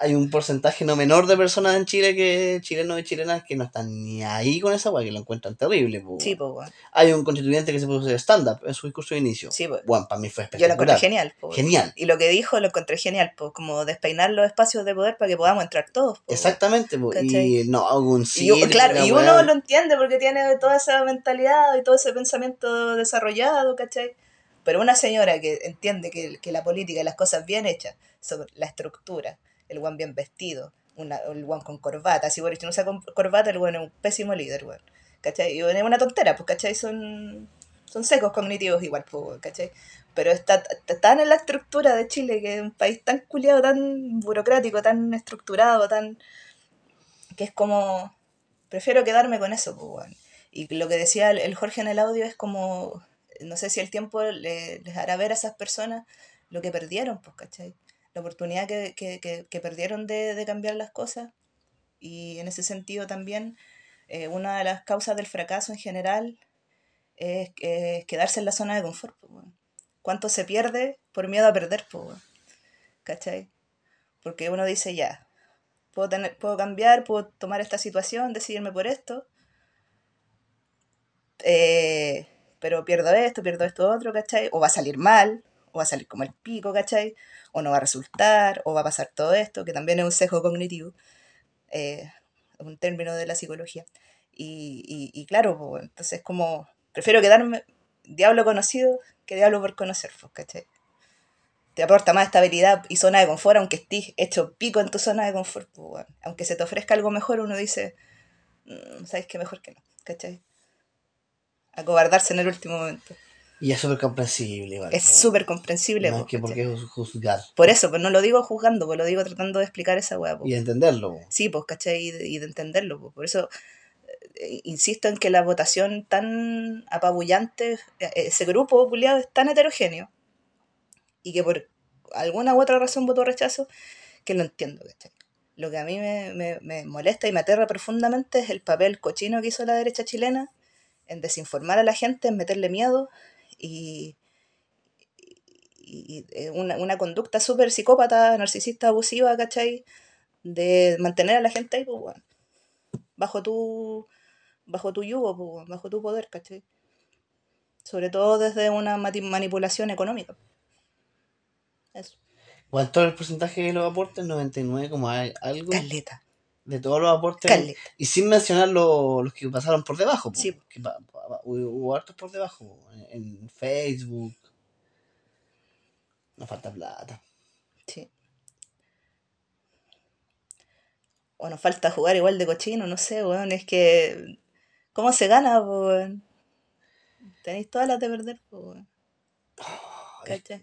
hay un porcentaje no menor de personas en Chile que chilenos y chilenas que no están ni ahí con esa weá, que lo encuentran terrible. po. Sí, weón. Hay un constituyente que se puso stand-up en su discurso de inicio. Sí. Bueno, para mí fue Yo lo encontré espectacular. genial, po. Genial. Y lo que dijo lo encontré genial, pues, como despeinar los espacios de poder para que podamos entrar todos. po. Exactamente, po. Y no, hago un Y, claro, la y uno lo entiende porque tiene toda esa mentalidad y todo ese pensamiento desarrollado, ¿cachai? Pero una señora que entiende que, que la política y las cosas bien hechas, sobre la estructura, el guan bien vestido, una, el guan con corbata, si Boris no usa corbata, el guan es un pésimo líder, weón. ¿Cachai? Y es una tontera, pues, ¿cachai? Son, son secos cognitivos igual, pues, ¿cachai? Pero está, está tan en la estructura de Chile, que es un país tan culiado, tan burocrático, tan estructurado, tan que es como, prefiero quedarme con eso, pues, weón. Y lo que decía el, el Jorge en el audio es como, no sé si el tiempo le- les hará ver a esas personas lo que perdieron, pues, ¿cachai? La oportunidad que, que, que, que perdieron de, de cambiar las cosas. Y en ese sentido también, eh, una de las causas del fracaso en general es, quedarse en la zona de confort, pues, weón. ¿Cuánto se pierde por miedo a perder, pues? ¿Cachai? Porque uno dice, ya, puedo, tener, puedo cambiar, puedo tomar esta situación, decidirme por esto, eh, pero pierdo esto, pierdo esto otro, ¿cachai? O va a salir mal, o va a salir como el pico, ¿cachai? O no va a resultar, o va a pasar todo esto, que también es un sesgo cognitivo, eh, un término de la psicología. Y, y, y claro, pues, entonces como, prefiero quedarme diablo conocido que diablo por conocer, pues, ¿cachai? te aporta más estabilidad y zona de confort, aunque estés hecho pico en tu zona de confort, pues. Aunque se te ofrezca algo mejor, uno dice, "Mm, ¿sabes qué? Mejor que no, ¿cachai? Acobardarse en el último momento. Y es súper comprensible, igual. Es súper comprensible, No es que por ¿cachai? qué juzgar. Por eso, pues no lo digo juzgando, pues lo digo tratando de explicar esa weá, po. Y entenderlo. Sí, pues, ¿cachai? Y de, y de entenderlo. pues. Por eso eh, insisto en que la votación tan apabullante, eh, ese grupo culiado es tan heterogéneo y que por alguna u otra razón votó rechazo, que lo entiendo, ¿cachai? Lo que a mí me, me- me molesta y me aterra profundamente es el papel cochino que hizo la derecha chilena en desinformar a la gente, en meterle miedo y, y- y, eh, una, una conducta súper psicópata, narcisista, abusiva, ¿cachai? de mantener a la gente ahí, pues, weón, bajo tu, bajo tu yugo, pues, bajo tu poder, ¿cachai? Sobre todo desde una manipulación económica. Eso. ¿Cuánto es el porcentaje de los aportes? 99, como algo. Caleta, De todos los aportes. caleta. Y sin mencionar lo- los que pasaron por debajo. po, Sí. que pa- pa- hubo, hartos por debajo. po, En, en Facebook. Nos falta plata. Sí. O nos falta jugar igual de cochino, no sé, weón, es que... ¿Cómo se gana, weón? Tenéis todas las de perder, weón. ¿Cachai?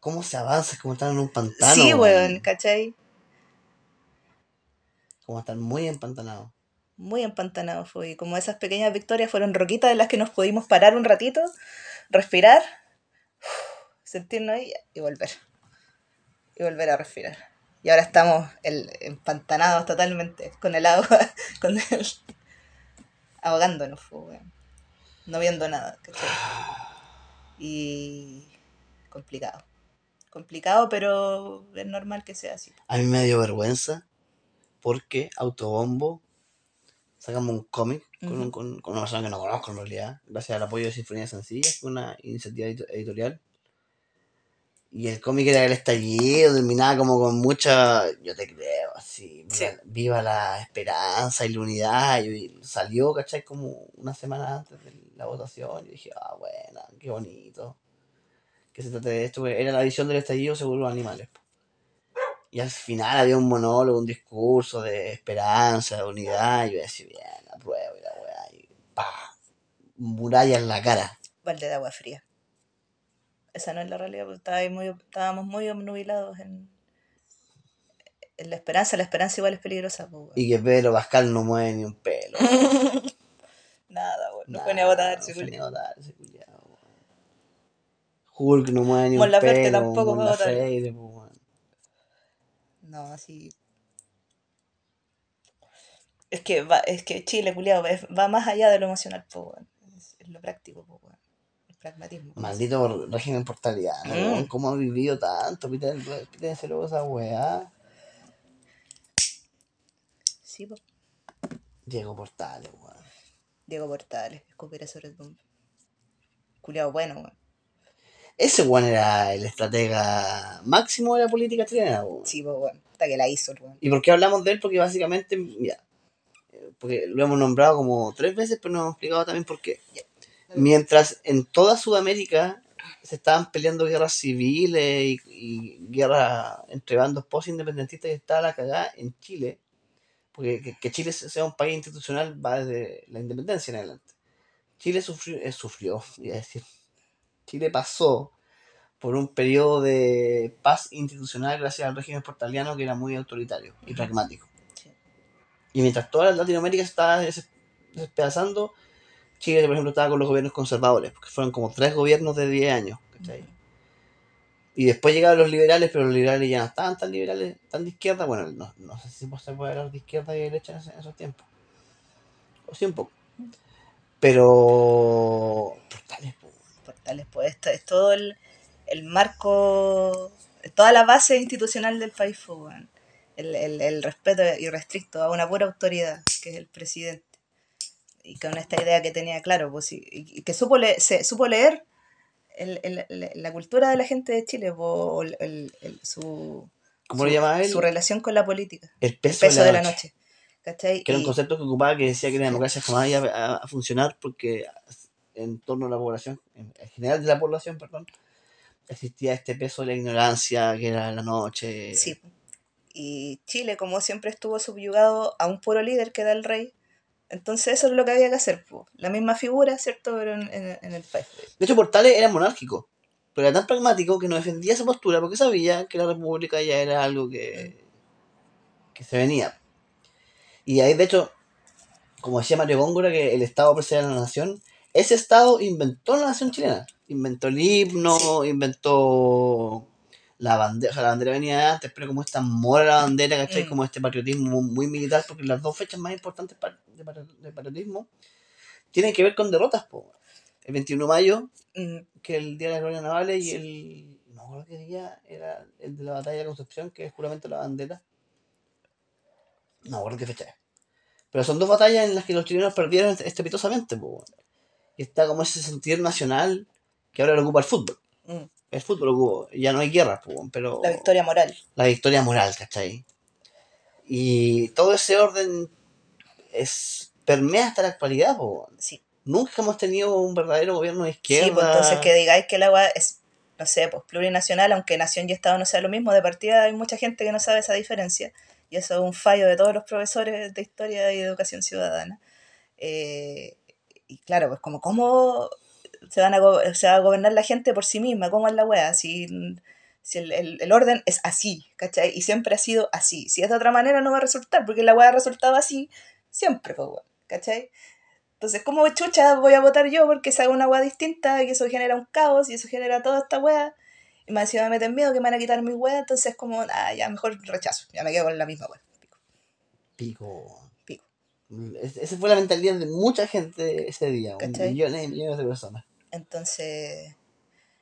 ¿Cómo se avanza? Es como estar en un pantano. Sí, weón. weón, ¿cachai? Como estar muy empantanado. muy empantanado fue. Y como esas pequeñas victorias fueron roquitas en las que nos pudimos parar un ratito, respirar, sentirnos ahí y volver. Y volver a respirar. Y ahora estamos el, empantanados totalmente con el agua, con el. ahogándonos, fue, no viendo nada. ¿cachai? Y. complicado. Complicado, pero es normal que sea así. A mí me dio vergüenza porque Autobombo sacamos un cómic con, un- con- con una persona que no conozco en realidad, gracias al apoyo de Sinfonía Sencilla, que una iniciativa edito- editorial. Y el cómic era el estallido, terminaba como con mucha, yo te creo, así, viva, Sí. viva la esperanza y la unidad. Y salió, ¿cachai? Como una semana antes de la votación. Y dije, ah, bueno, qué bonito. Que se trate de esto, era la visión del estallido según los animales. po. Y al final había un monólogo, un discurso de esperanza, de unidad. Y yo decía, bien, apruebo y la weá. Y pa, muralla en la cara. balde de agua fría. Esa no es la realidad, porque estaba ahí muy, estábamos muy obnubilados en, en la esperanza. La esperanza igual es peligrosa. pues. Y que Pedro Pascal no mueve ni un pelo. Nada, weón, no fue ni a votar. no fue ni a votar. Hulk no mueve ni un pelo. tampoco Mon a votar. No, así. Es que, va, es que Chile, culiao, es- va más allá de lo emocional, po, weón. es, es lo práctico, po, weón. el pragmatismo. Maldito régimen portaliano, Mm. ¿Cómo ha vivido tanto? Pítense luego esa weá. Sí, po. Diego Portales, weón. Diego Portales, escupir sobre el. Culiao bueno, weón. Ese weón era el estratega máximo de la política chilena, weón. Sí, po, weón. Hasta que la hizo weón. ¿Y por qué hablamos de él? Porque básicamente, mira, porque lo hemos nombrado como tres veces, pero no hemos explicado también por qué. Mientras en toda Sudamérica se estaban peleando guerras civiles y, y guerras entre bandos post-independentistas y estaba la cagada en Chile, porque que, que Chile sea un país institucional va desde la independencia en adelante. Chile sufrió, eh, sufrió, iba a decir, Chile pasó por un periodo de paz institucional gracias al régimen portaliano que era muy autoritario y pragmático. Sí. Y mientras toda Latinoamérica se estaba des- despedazando, Chile, por ejemplo, estaba con los gobiernos conservadores, porque fueron como tres gobiernos de 10 años. ¿cachai? Y después llegaron los liberales, pero los liberales ya no estaban tan liberales, tan de izquierda. Bueno, no, no sé si se puede hablar de izquierda y derecha en, ese- en esos tiempos. O sí, un poco. Pero. Portales, pues esto es todo el, el marco, toda la base institucional del país, pues, weón. el, el, el respeto irrestricto a una pura autoridad, que es el presidente. Y con esta idea que tenía claro, pues, y, y que supo, le- se, supo leer el, el- la- cultura de la gente de Chile, po, el, el- el- su, ¿Cómo su, lo llamaba él? su relación con la política, El peso, peso de la noche. ¿cachai? Que era un concepto que ocupaba que decía que la democracia jamás iba a funcionar porque en torno a la población, en en general de la población, perdón, existía este peso de la ignorancia que era la noche. Sí. Y Chile, como siempre estuvo subyugado a un puro líder que era el rey, entonces eso es lo que había que hacer. La misma figura, ¿cierto? Pero en, en- en el país. De hecho, Portales era monárquico, pero era tan pragmático que no defendía esa postura porque sabía que la república ya era algo que, que se venía. Y ahí, de hecho, como decía Mario Góngora, que el Estado precede a la nación, ese Estado inventó la nación chilena. Inventó el himno, inventó la bandera, o sea, la bandera venía antes, pero como esta mora la bandera, ¿cachai? Mm. Como este patriotismo muy militar, porque las dos fechas más importantes de, patri- de patriotismo tienen que ver con derrotas, po. El 21 de mayo, Mm, que el Día de la Gloria Navales y el. No me acuerdo qué día era el de la batalla de Concepción, que es juramento de la bandera. No me acuerdo qué fecha es. Pero son dos batallas en las que los chilenos perdieron estrepitosamente, po, está como ese sentir nacional que ahora lo ocupa el fútbol. mm. El fútbol lo ocupa. Ya no hay guerra, po, weón, pero. La victoria moral. La victoria moral, ¿cachai? Y todo ese orden es permea hasta la actualidad, po. Sí. Nunca hemos tenido un verdadero gobierno de izquierda. Sí, pues entonces que digáis que el agua es, no sé, pues plurinacional, aunque nación y Estado no sea lo mismo, de partida hay mucha gente que no sabe esa diferencia. Y eso es un fallo de todos los profesores de historia y educación ciudadana. Eh, y claro, pues como cómo se, van a, se va a gobernar la gente por sí misma, cómo es la wea, si, si el, el- el orden es así, ¿cachai? Y siempre ha sido así. Si es de otra manera no va a resultar, porque la wea ha resultado así siempre, pues, weón, ¿cachai? Entonces, ¿cómo chucha voy a votar yo porque se haga una weá distinta y eso genera un caos y eso genera toda esta weá? Y más encima me meten miedo que me van a quitar mi weá, entonces como, ah, ya mejor rechazo, ya me quedo con la misma weá. Pico, Pico. Es- Esa fue la mentalidad de mucha gente ese día, ¿Cachai? millones y millones de personas. Entonces,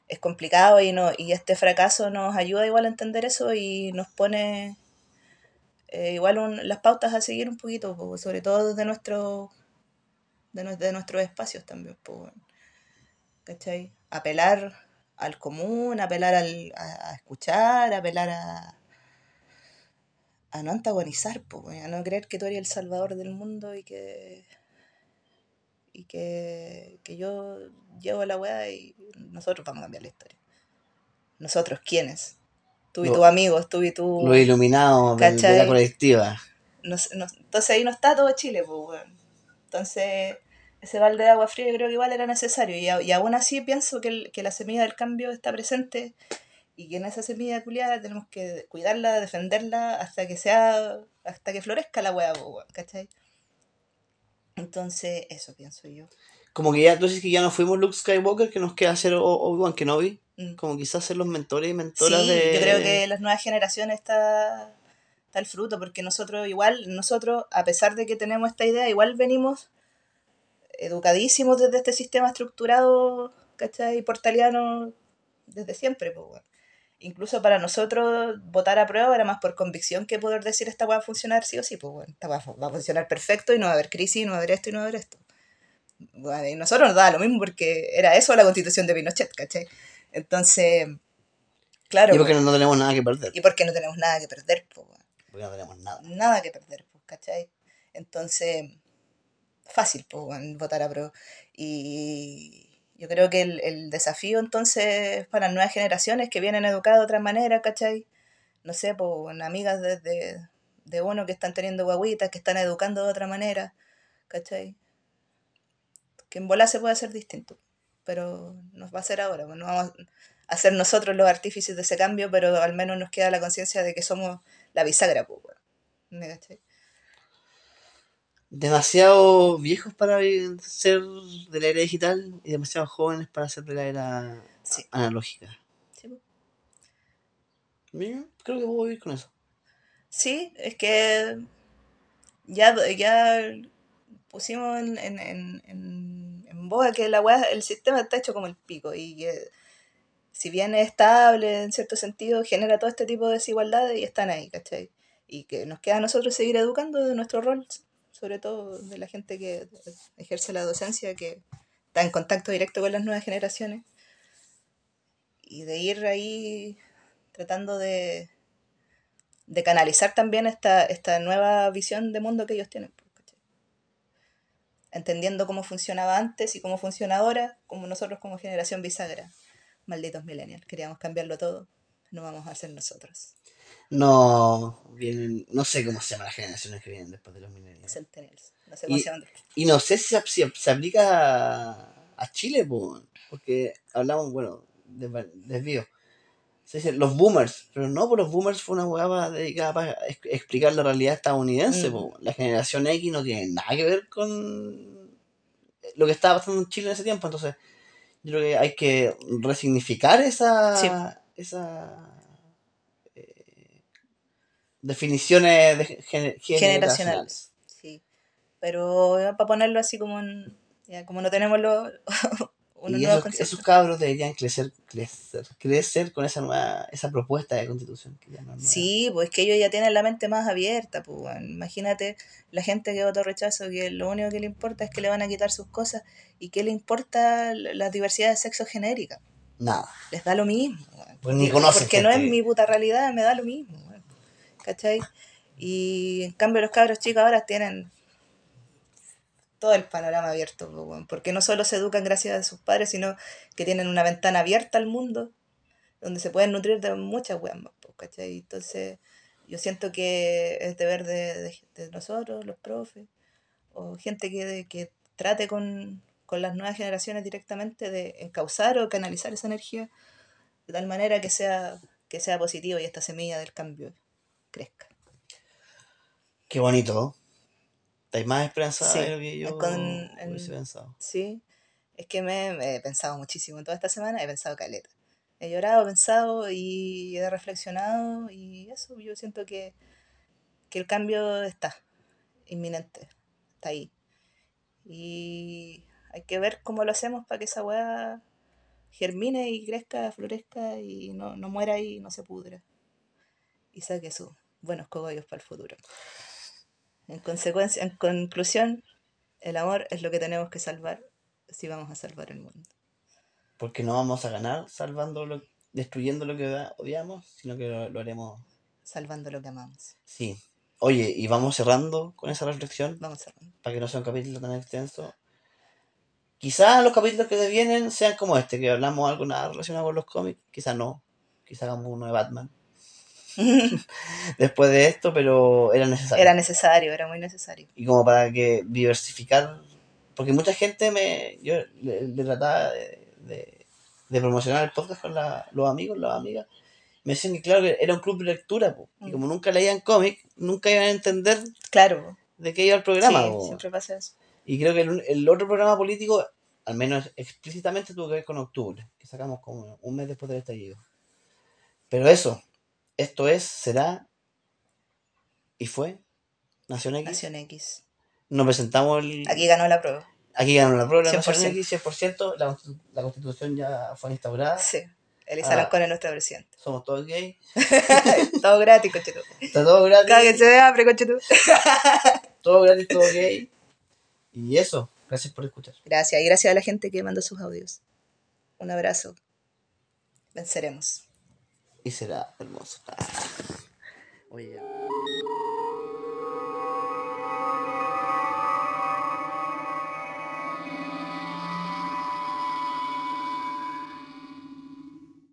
es complicado y, no, y este fracaso nos ayuda igual a entender eso y nos pone eh, igual un- las pautas a seguir un poquito, po, sobre todo desde nuestro, de, nue- de nuestros espacios también. po. ¿Cachai? Apelar al común, apelar al, a, a escuchar, apelar a, a no antagonizar, po, a no creer que tú eres el salvador del mundo y que y que, que yo llevo la weá y nosotros vamos a cambiar la historia. Nosotros, ¿quiénes? Tú y tus amigos, tú y tu... Los iluminados de, de la colectiva. nos- nos- entonces ahí no está todo Chile, pues, weón. Entonces, ese balde de agua fría creo que igual era necesario. Y, y aún así pienso que, el- que la semilla del cambio está presente y que en esa semilla culiada tenemos que cuidarla, defenderla hasta que sea, hasta que florezca la weón, ¿cachai? Entonces, eso pienso yo. Como que ya, entonces que ya no fuimos Luke Skywalker, que nos queda hacer O- Obi-Wan Kenobi. Mm. Como quizás ser los mentores y mentoras Sí, de... yo creo que las nuevas generaciones está, está el fruto, porque nosotros igual, nosotros, a pesar de que tenemos esta idea, igual venimos educadísimos desde este sistema estructurado, ¿cachai? Portaliano desde siempre, pues, weón. Incluso para nosotros votar a prueba era más por convicción que poder decir esta va a funcionar sí o sí, pues bueno, esta va a funcionar perfecto y no va a haber crisis, y no va a haber esto y no va a haber esto. Bueno, y nosotros nos daba lo mismo porque era eso la constitución de Pinochet, ¿cachai? Entonces, claro. Y porque pues, no, tenemos nada que perder. y porque no tenemos nada que perder, pues, weón. Porque no tenemos nada. nada que perder, pues, ¿cachai? Entonces, fácil, pues, votar a prueba. Y yo creo que el, el desafío entonces para nuevas generaciones que vienen educadas de otra manera, ¿cachai? No sé, pues, amigas de, de, de uno que están teniendo guaguitas, que están educando de otra manera, ¿cachai? Que en bola se puede hacer distinto, pero nos va a hacer ahora, pues, no vamos a ser nosotros los artífices de ese cambio, pero al menos nos queda la conciencia de que somos la bisagra, pues, weón. ¿Me cachai? Demasiado viejos para ser de la era digital y demasiado jóvenes para ser de la era Sí. analógica. Sí, creo que puedo vivir con eso. Sí, es que ya, ya pusimos en, en, en, en, en boga que la weá, el sistema está hecho como el pico y que si bien es estable en cierto sentido, genera todo este tipo de desigualdades y están ahí, ¿cachai? Y que nos queda a nosotros seguir educando de nuestro rol, sobre todo de la gente que ejerce la docencia, que está en contacto directo con las nuevas generaciones, y de ir ahí tratando de, de canalizar también esta, esta nueva visión de mundo que ellos tienen. pues. Entendiendo cómo funcionaba antes y cómo funciona ahora, como nosotros como generación bisagra. Malditos millennials, queríamos cambiarlo todo, no vamos a ser nosotros. No, vienen, no sé cómo se llaman las generaciones que vienen después de los millennials. Centennials, no sé cómo Y- se llaman. Y no sé si se, si se aplica a, a Chile, po, porque hablamos, bueno, de, desvío. Se dice los boomers, pero no, por los boomers fue una hueá dedicada para ex- explicar la realidad estadounidense. Mm. La generación X no tiene nada que ver con lo que estaba pasando en Chile en ese tiempo. Entonces, yo creo que hay que resignificar esa, Sí. esa definiciones de gen- Generacionales. Sí, pero para ponerlo así como en, ya, como no tenemos los Y esos, esos cabros deberían crecer, crecer, crecer con esa nueva, esa propuesta de constitución que ya no es nueva. Sí, pues que ellos ya tienen la mente más abierta, pues imagínate la gente que votó rechazo, que lo único que le importa es que le van a quitar sus cosas y que le importa la diversidad de sexo genérica. Nada. Les da lo mismo. Pues ni conocen Porque no es mi puta realidad, me da lo mismo. ¿Cachai? Y en cambio los cabros chicos ahora tienen todo el panorama abierto, porque no solo se educan gracias a sus padres, sino que tienen una ventana abierta al mundo donde se pueden nutrir de muchas weas más, ¿cachai? Entonces, yo siento que es deber de, de- de nosotros, los profes, o gente que, que trate con, con las nuevas generaciones directamente de encauzar o canalizar esa energía de tal manera que sea, que sea positivo y esta semilla del cambio crezca. Qué bonito. Estáis más esperanzada Sí, de lo que yo con- en- hubiese pensado. Sí, es que me, me he pensado muchísimo en toda esta semana, he pensado caleta. He llorado, he pensado y he reflexionado y eso, yo siento que, que el cambio está inminente, está ahí. Y hay que ver cómo lo hacemos para que esa weá germine y crezca, florezca y no, no muera y no se pudra. Y saque sus buenos cogollos para el futuro. En consecuencia, en conclusión, el amor es lo que tenemos que salvar si vamos a salvar el mundo. Porque no vamos a ganar salvando lo, destruyendo lo que odia- odiamos, sino que lo, lo haremos. Salvando lo que amamos. Sí. Oye, y vamos cerrando con esa reflexión Vamos cerrando. para que no sea un capítulo tan extenso. Quizás los capítulos que vienen sean como este, que hablamos algo nada relacionado con los cómics. Quizás no. Quizás hagamos uno de Batman. Después de esto, pero era necesario. Era necesario, era muy necesario. y como para que diversificar porque mucha gente me yo le, le trataba de, de- de promocionar el podcast con la- los amigos las amigas me decían que claro que era un club de lectura po, y Mm. como nunca leían cómic nunca iban a entender Claro, de qué iba el programa sí, po. siempre pasa eso. y creo que el, el otro programa político al menos explícitamente tuvo que ver con octubre que sacamos como un mes después del estallido pero eso esto es será y fue Nación X Nación X. nos presentamos el, Aquí ganó la prueba. Aquí ganó la prueba, la 100%. Nación X, 100%, la, constitu- la constitución ya fue instaurada, Sí. Elisa Ah. Lancón es nuestra presidenta. somos todos gays, todo gratis, cochetu. está todo gratis, Cáguense de hambre, cochetu. todo gratis, todo gay. Y eso, gracias por escuchar. Gracias, y gracias a la gente que mandó sus audios. Un abrazo. Venceremos. Y será hermoso. Oye, ya.